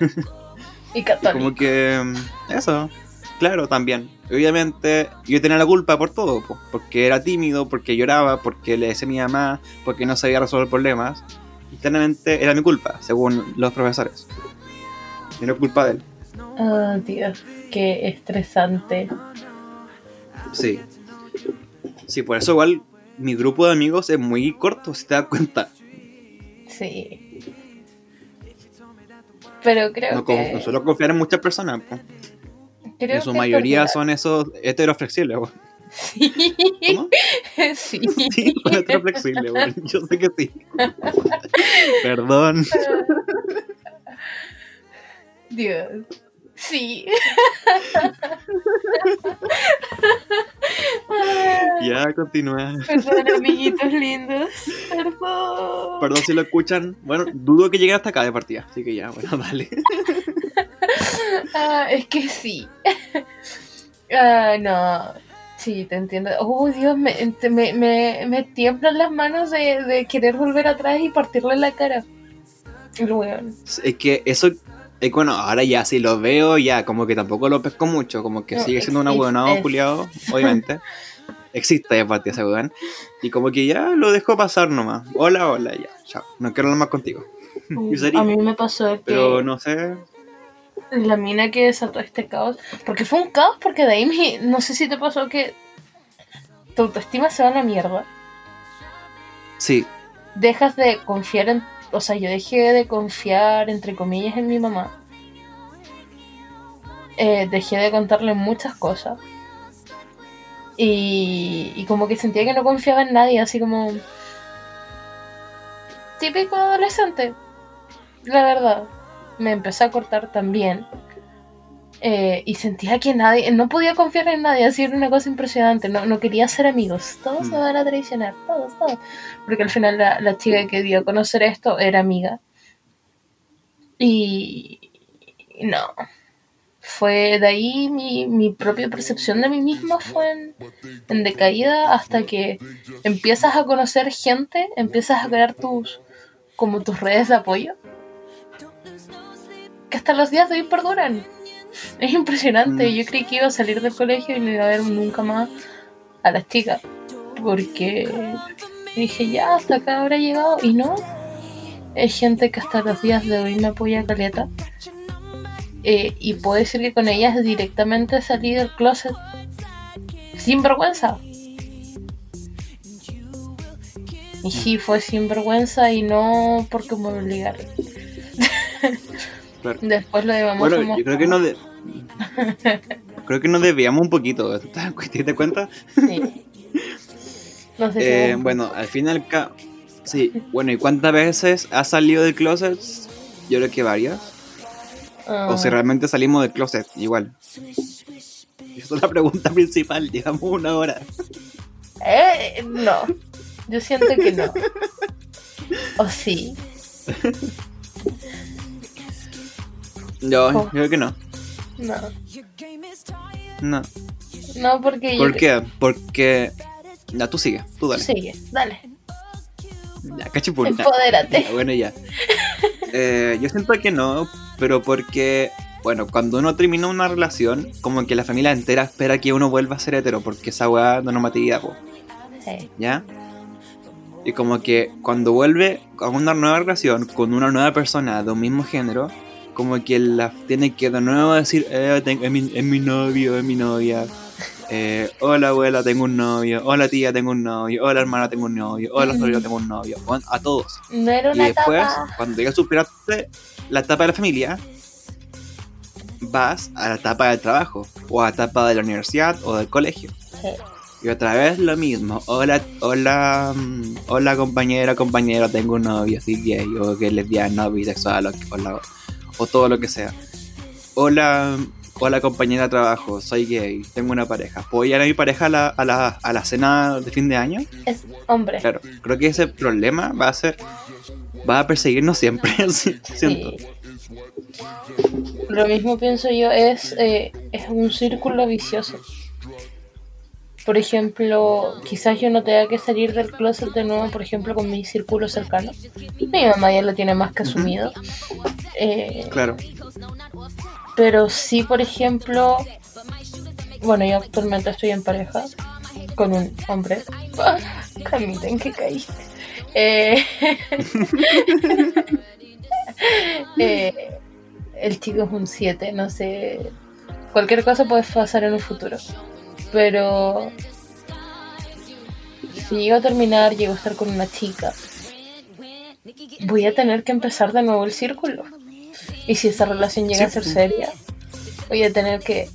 *laughs* Y Y católico. como que, mm, eso, claro, también. Obviamente, yo tenía la culpa por todo, po, porque era tímido, porque lloraba, porque le decía a mi mamá, porque no sabía resolver problemas. Y claramente era mi culpa, según los profesores. Y no culpa de él. Ah, Dios, qué estresante. Sí. Sí, por eso igual mi grupo de amigos es muy corto, si te das cuenta. Sí. Pero creo No, que. no suelo confiar en muchas personas. po. creo En su que mayoría son esos heteroflexibles. po. Sí. ¿Cómo? *laughs* sí. *laughs* Sí, son heteroflexibles, weón. Yo sé que sí. *laughs* Perdón. Dios. Sí. *laughs* Ya, continúa. Perdón, amiguitos lindos. Perdón. Perdón si lo escuchan. Bueno, dudo que lleguen hasta acá de partida. Así que ya, bueno, *laughs* dale. Ah, es que sí. Ah, no. Sí, te entiendo. Oh, Dios, me, me, me, me tiemblan las manos de, de querer volver atrás y partirle la cara. El weón. Es que eso. Es bueno, ahora ya si lo veo, ya como que tampoco lo pesco mucho. Como que No, sigue siendo un existe. abuelado culiado, obviamente. Existe de partida ese weón. Y como que ya lo dejo pasar nomás. Hola, hola, ya. Chao. No quiero hablar más contigo. *laughs* Y sería. A mí me pasó que Pero no sé. la mina que desató este caos, porque fue un caos porque de ahí me- no sé si te pasó que tu autoestima se va a la mierda. Sí, Dejas de confiar en, o sea, yo dejé de confiar entre comillas en mi mamá. Eh, dejé de contarle muchas cosas. Y, y como que sentía que no confiaba en nadie, así como típico adolescente. La verdad, me empecé a cortar también. Eh, y sentía que nadie, no podía confiar en nadie, así era una cosa impresionante. No, no quería ser amigos, todos me Mm. van a traicionar, todos, todos. Porque al final la, la chica que dio a conocer esto era amiga. Y y no. Fue de ahí mi, mi propia percepción de mí misma fue en, en decaída hasta que empiezas a conocer gente, empiezas a crear tus como tus redes de apoyo que hasta los días de hoy perduran. Es impresionante. Mm. Yo creí que iba a salir del colegio y no iba a ver nunca más a las chicas. Porque dije, ya, hasta acá habrá llegado. Y no. Es gente que hasta los días de hoy me apoya caleta. Eh, y puedo decir que con ellas directamente salí del closet sin vergüenza. Y sí, fue sin vergüenza y no porque me obligaron. *laughs* claro. Después lo mamá Bueno, yo creo que no de... *laughs* Creo que nos desviamos un poquito. ¿Te das cuenta? Sí. *laughs* No sé Eh, bueno, al final... ca- Sí, bueno, ¿y cuántas veces has salido del closet? Yo creo que varias. Ah, O si realmente salimos del closet, igual. Esa es la pregunta principal, llevamos una hora. eh, no. Yo siento que no. *laughs* O sí. Yo Oh. creo que no. No. No. No, porque ¿Por yo. qué? Porque... Ya, tú sigue, tú dale. Sigue, dale. Ya, cachipún. ya. Empodérate. Ya, bueno, ya. Eh, yo siento que no, pero porque bueno, cuando uno termina una relación, como que la familia entera espera que uno vuelva a ser hetero, porque esa weá de normatividad, po, Sí. ¿ya? Y como que cuando vuelve a una nueva relación con una nueva persona de un mismo género, como que la tiene que de nuevo decir, eh, ten- es, mi, es mi novio, es mi novia. Eh, hola abuela, tengo un novio. Hola tía, tengo un novio. Hola hermana, tengo un novio. Hola sobrino, tengo un novio. Bueno, A todos. No era Y una después, etapa. cuando ya superaste la etapa de la familia, vas a la etapa del trabajo, o a la etapa de la universidad o del colegio. Sí. Y otra vez lo mismo. Hola, hola, mm, hola compañera, compañero, tengo un novio, soy gay, o que lesbiana, bisexual, o, o, la- o todo lo que sea. Hola, hola compañera de trabajo, soy gay, tengo una pareja. ¿Puedo ir a mi pareja a la, a la, a la cena de fin de año? Es hombre. Claro, creo que ese problema va a ser, va a perseguirnos siempre, *laughs* sí, siento. Lo mismo pienso yo, es, eh, es un círculo vicioso. Por ejemplo, quizás yo no tenga que salir del closet de nuevo, por ejemplo, con mi círculo cercano. Mi mamá ya lo tiene más que asumido. Eh, Claro, pero sí, por ejemplo, bueno, yo actualmente estoy en pareja con un hombre. *laughs* Camila, ¿en qué caíste? Eh, *laughs* eh, el chico es un 7, no sé. Cualquier cosa puede pasar en un futuro. Pero si llego a terminar, llego a estar con una chica, voy a tener que empezar de nuevo el círculo. Y si esa relación llega a ser seria, voy a tener que...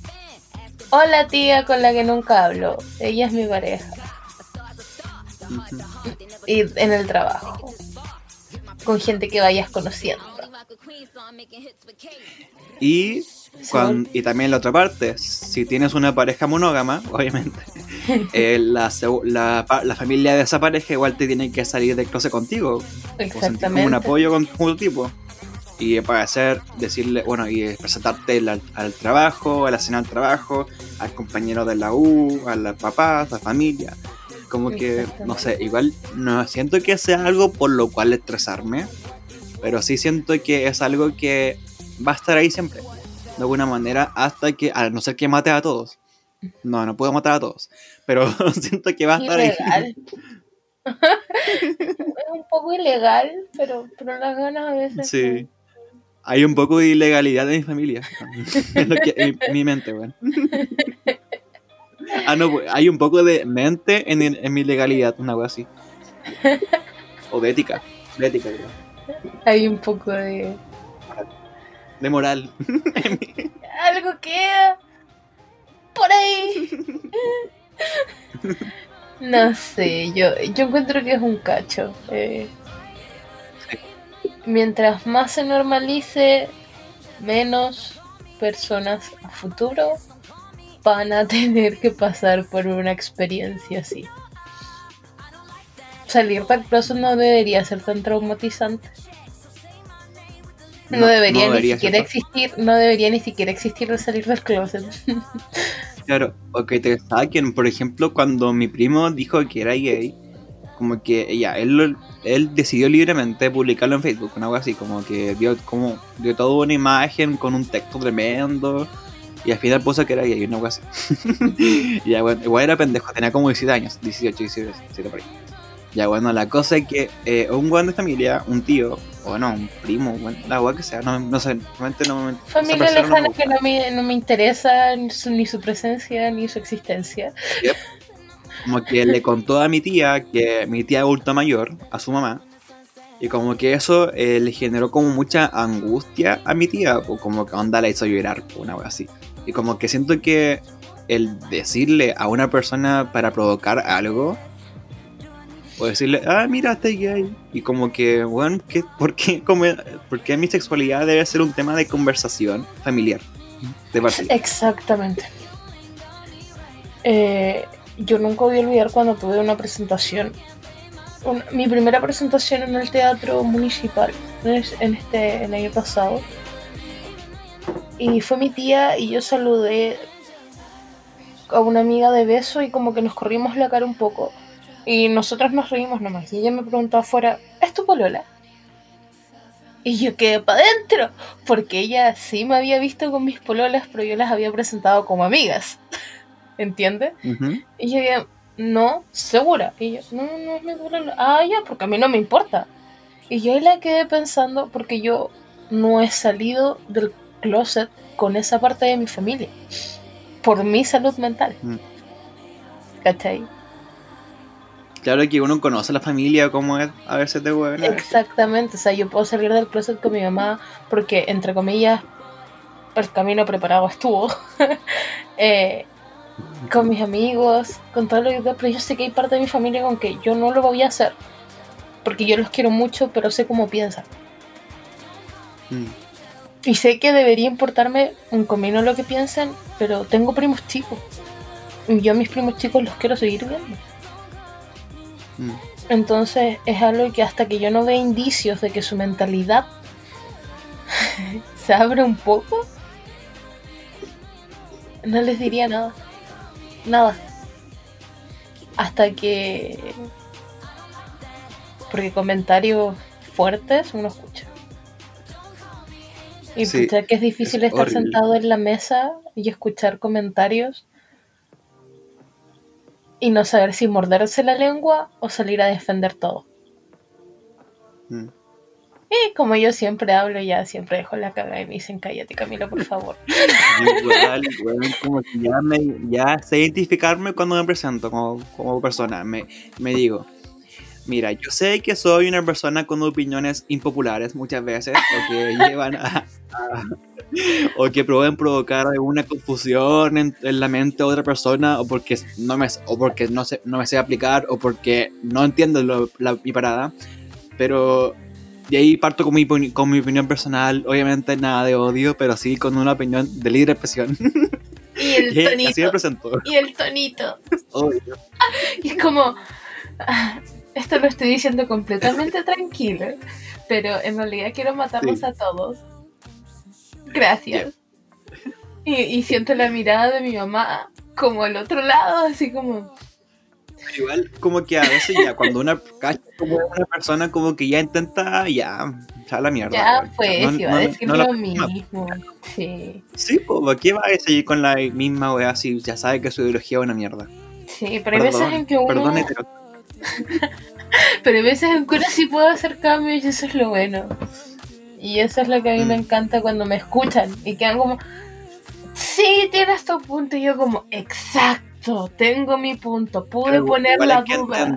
Hola tía con la que nunca hablo. Ella es mi pareja. Ujú. Y en el trabajo. Con gente que vayas conociendo. Y, y también la otra parte, si tienes una pareja monógama, *laughs* obviamente, eh, la, la, la familia de esa pareja igual te tiene que salir del closet contigo. Sentir como un Exactamente. apoyo con, tu tipo. Y para hacer, decirle, bueno, y presentarte al, al trabajo, a la cena del trabajo, al compañero de la U, a los papás, a la familia. Como que, no sé, igual no siento que sea algo por lo cual estresarme, pero sí siento que es algo que va a estar ahí siempre, de alguna manera, hasta que, a no ser que mate a todos. No, no puedo matar a todos, pero *laughs* siento que va a estar ahí. Ilegal. *laughs* es un poco ilegal, pero, pero las ganas a veces. Sí. Hay un poco de ilegalidad en mi familia. *laughs* es lo que, en, en mi mente, weón. Ah, no, pues, hay un poco de mente en, en mi legalidad, una wea así. O de ética. De ética, creo. Hay un poco de. De moral. *laughs* Algo queda. Por ahí. *laughs* No sé, yo, yo encuentro que es un cacho. eh. mientras más se normalice, menos personas a futuro van a *laughs* tener que pasar por una experiencia así. Salir del closet no debería ser tan traumatizante. No, debería, ni debería siquiera existir, no debería ni siquiera existir el salir del closet. *laughs* Claro, o que te saquen. Por ejemplo, cuando mi primo dijo que era gay, como que ya, él, lo- él decidió libremente publicarlo en Facebook, una cosa así, como que dio, como, dio toda una imagen con un texto tremendo. Y al final puso que era gay, una cosa así. y *laughs* ya, bueno, igual era pendejo, tenía como 17 años, 18, 17, 17 por ahí. Ya, bueno, la cosa es que eh, un weón de familia, un tío, o no, un primo, bueno, la weá que sea, no, no sé, realmente no me. Familia no lejana gusta. que no me, no me interesa ni su, ni su presencia ni su existencia. como que le *laughs* contó a mi tía que mi tía adulta mayor, a su mamá, y como que eso eh, le generó como mucha angustia a mi tía, o como que onda la hizo llorar, una wea así. Y como que siento que el decirle a una persona para provocar algo, o decirle, ah, mira, gay, y como que, bueno, ¿qué, por, qué, mi sexualidad debe ser un tema de conversación familiar? De. Exactamente. Eh, yo nunca voy a olvidar cuando tuve una presentación. mi primera presentación en el teatro municipal en es- en este el año pasado. Y fue mi tía y yo saludé a una amiga de beso y como que nos corrimos la cara un poco. Y nosotros nos reímos nomás. Y ella me preguntó afuera, ¿es tu polola? Y yo quedé para adentro, porque ella sí me había visto con mis pololas, pero yo las había presentado como amigas. *laughs* ¿Entiendes? Ujú. Y yo dije, no, segura. Y yo, no, no me duele. Ah, ya, porque a mí no me importa. Y yo ahí la quedé pensando, porque yo no he salido del closet con esa parte de mi familia. Por mi salud mental. Mm. ¿Cachai? Claro que uno conoce a la familia, cómo es a veces de buena. Exactamente. O sea, yo puedo salir del closet con mi mamá porque, entre comillas, el camino preparado estuvo. *laughs* Eh, con mis amigos, con todo lo que pero yo sé que hay parte de mi familia con que yo no lo voy a hacer. Porque yo los quiero mucho, pero sé cómo piensan. Mm. Y sé que debería importarme un comino lo que piensen, pero tengo primos chicos. Y yo a mis primos chicos los quiero seguir viendo. Mm. Entonces es algo que hasta que yo no vea indicios de que su mentalidad *laughs* se abre un poco, no les diría nada. Nada. Hasta que... Porque comentarios fuertes uno escucha. Y Sí, que es difícil es estar horrible. sentado en la mesa y escuchar comentarios y no saber si morderse la lengua o salir a defender todo. Mm. Y como yo siempre hablo, ya siempre dejo la cagada y me dicen cállate Camilo, por favor. *laughs* Igual, igual, como que ya, me, ya sé identificarme cuando me presento como, como persona. Me, me digo, mira, yo sé que soy una persona con opiniones impopulares muchas veces, o que *laughs* llevan a, a- o que pueden provocar alguna confusión en, en la mente de otra persona, o porque no me, o porque no, sé, no me sé aplicar, o porque no entiendo lo- la, mi parada. Pero de ahí parto con mi, con mi opinión personal, obviamente nada de odio, pero sí con una opinión de libre expresión. Y el *laughs* Y así me tonito. Y el tonito. Obvio. *laughs* Y es como, esto lo estoy diciendo completamente *laughs* tranquilo, pero en realidad quiero matarlos Sí. a todos. Gracias. Y, y siento la mirada de mi mamá como al otro lado, así como, Igual, como que a veces ya, cuando una como una persona, como que ya intenta, ya, ya la mierda. ya pues, No- iba no- a decir no lo mismo. Sí, Sí, pues, ¿para qué va a seguir con la misma wea si ya sabe que su ideología es una mierda? sí, pero hay veces en que uno... Perdón, *laughs* hetero. Pero hay veces en que uno sí puede hacer cambios y eso es lo bueno. Y eso es lo que a mí me Mm. encanta cuando me escuchan y quedan como, sí, tienes tu punto. Y yo como, exacto, tengo mi punto, pude Pero poner la que duda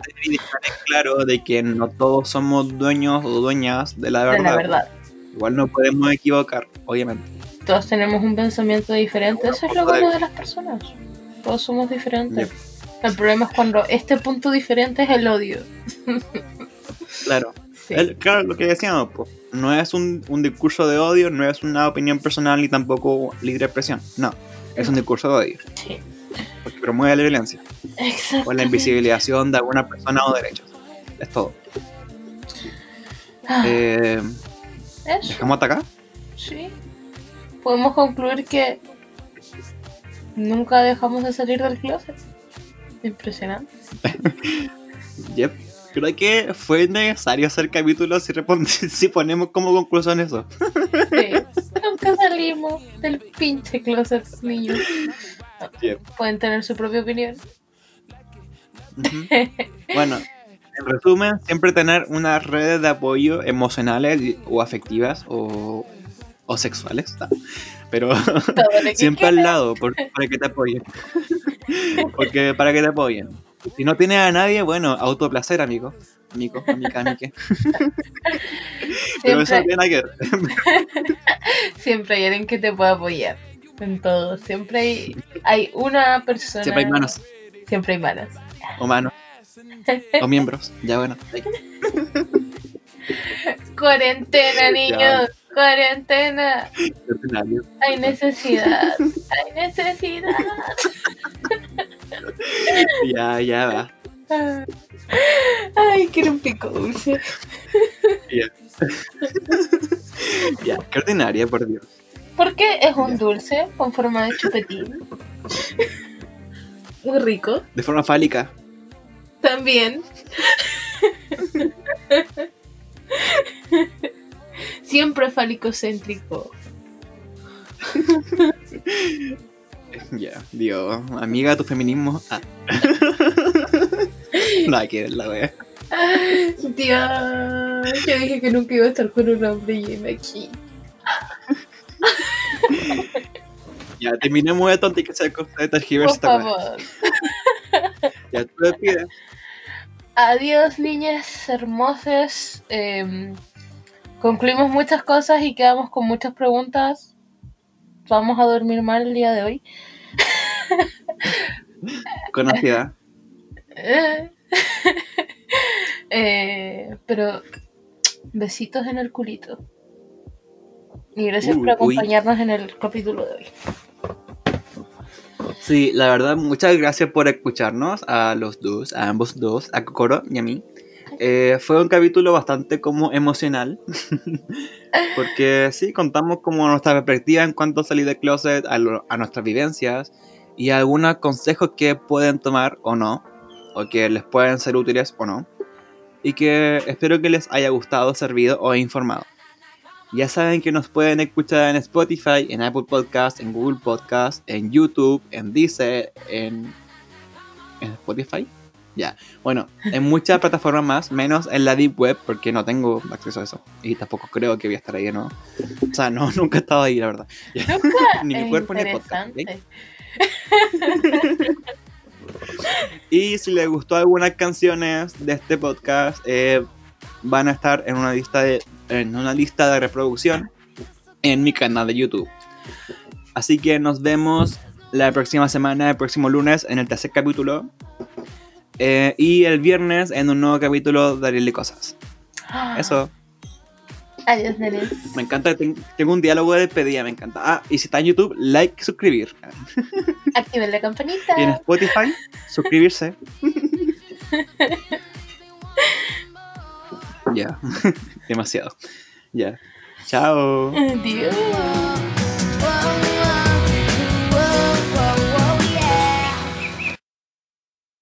claro de que no todos somos dueños o dueñas de la de verdad. la verdad. Igual no podemos equivocar, obviamente. Todos tenemos un pensamiento diferente. Eso es lo bueno de las personas. Todos somos diferentes. El problema es cuando este punto diferente es el odio. Claro. *laughs* Sí. El- claro, lo que decíamos, pues, no es un, un discurso de odio, no es una opinión personal ni tampoco libre expresión. No, es un discurso de odio, Sí. porque promueve la violencia o la invisibilización de alguna persona o derechos. Es todo. Ah, Eh, eso. ¿Dejamos hasta acá? Sí. Podemos concluir que nunca dejamos de salir del closet. Impresionante. *laughs* Yep. Creo que fue necesario hacer capítulos si, *laughs* si ponemos como conclusión eso. Sí. nunca salimos del pinche closet, niños. Pueden tener su propia opinión. *laughs* Bueno, en resumen, siempre tener unas redes de apoyo emocionales o afectivas o, o sexuales, ¿tá? pero *laughs* siempre al lado por- para que te apoyen. Porque para que te apoyen. Si no tienes a nadie, bueno, autoplacer, amigo. Amigo, amiga, amique. *laughs* Pero eso tiene que *laughs* siempre hay alguien que te pueda apoyar. En todo. Siempre hay, hay una persona. Siempre hay manos Siempre hay manos. o manos *laughs* o miembros. Ya bueno. *laughs* Cuarentena, niños. Cuarentena. Hay necesidad. Hay necesidad. *laughs* Ya, ya va. Ay, quiero un pico dulce. Ya. *laughs* Ya, qué ordinaria, por Dios. ¿Por qué es un dulce con forma de chupetín? Muy rico. De forma fálica. También. Siempre falicocéntrico. *laughs* Ya, Dios. Amiga, tu feminismo. Ah. *laughs* Nada que ver la wea. Dios, yo dije que nunca iba a estar con un hombre y me aquí. *laughs* Ya, terminemos esto antes que se de tergiversa Por favor. Ya, tú despides. Adiós, niñas hermosas. Em, concluimos muchas cosas y quedamos con muchas preguntas. Vamos a dormir mal el día de hoy. *laughs* Con ansiedad. *laughs* Eh, pero besitos en el culito. Y gracias Uy, por uy. acompañarnos en el capítulo de hoy. Sí, la verdad, muchas gracias por escucharnos a los dos, a ambos dos, a Kokoro y a mí. Eh, fue un capítulo bastante como emocional, *laughs* porque sí, contamos como nuestra perspectiva en cuanto a salir del closet, a, lo- a nuestras vivencias y algunos consejos que pueden tomar o no, o que les pueden ser útiles o no, y que espero que les haya gustado, servido o informado. Ya saben que nos pueden escuchar en Spotify, en Apple Podcast, en Google Podcast, en YouTube, en Deezer, en, en Spotify. Ya, bueno, en muchas *laughs* plataformas más, menos en la Deep Web, porque no tengo acceso a eso. Y tampoco creo que voy a estar ahí, ¿no? O sea, no, *laughs* nunca he estado ahí, la verdad. *laughs* ni mi cuerpo ni el podcast. Y si les gustó algunas canciones de este podcast, eh, van a estar en una lista de en una lista de reproducción en mi canal de YouTube. Así que nos vemos la próxima semana, el próximo lunes, en el tercer capítulo. Eh, y el viernes en un nuevo capítulo de Ariel de Cosas. *gasps* Eso, Adiós, nenes. me encanta. ten- Tengo un diálogo de despedida, me encanta. Ah, y si está en YouTube, like y suscribir. *laughs* Activen la campanita. Y en Spotify, suscribirse. *laughs* Ya, *laughs* demasiado. Ya. Chao. *laughs* Adiós.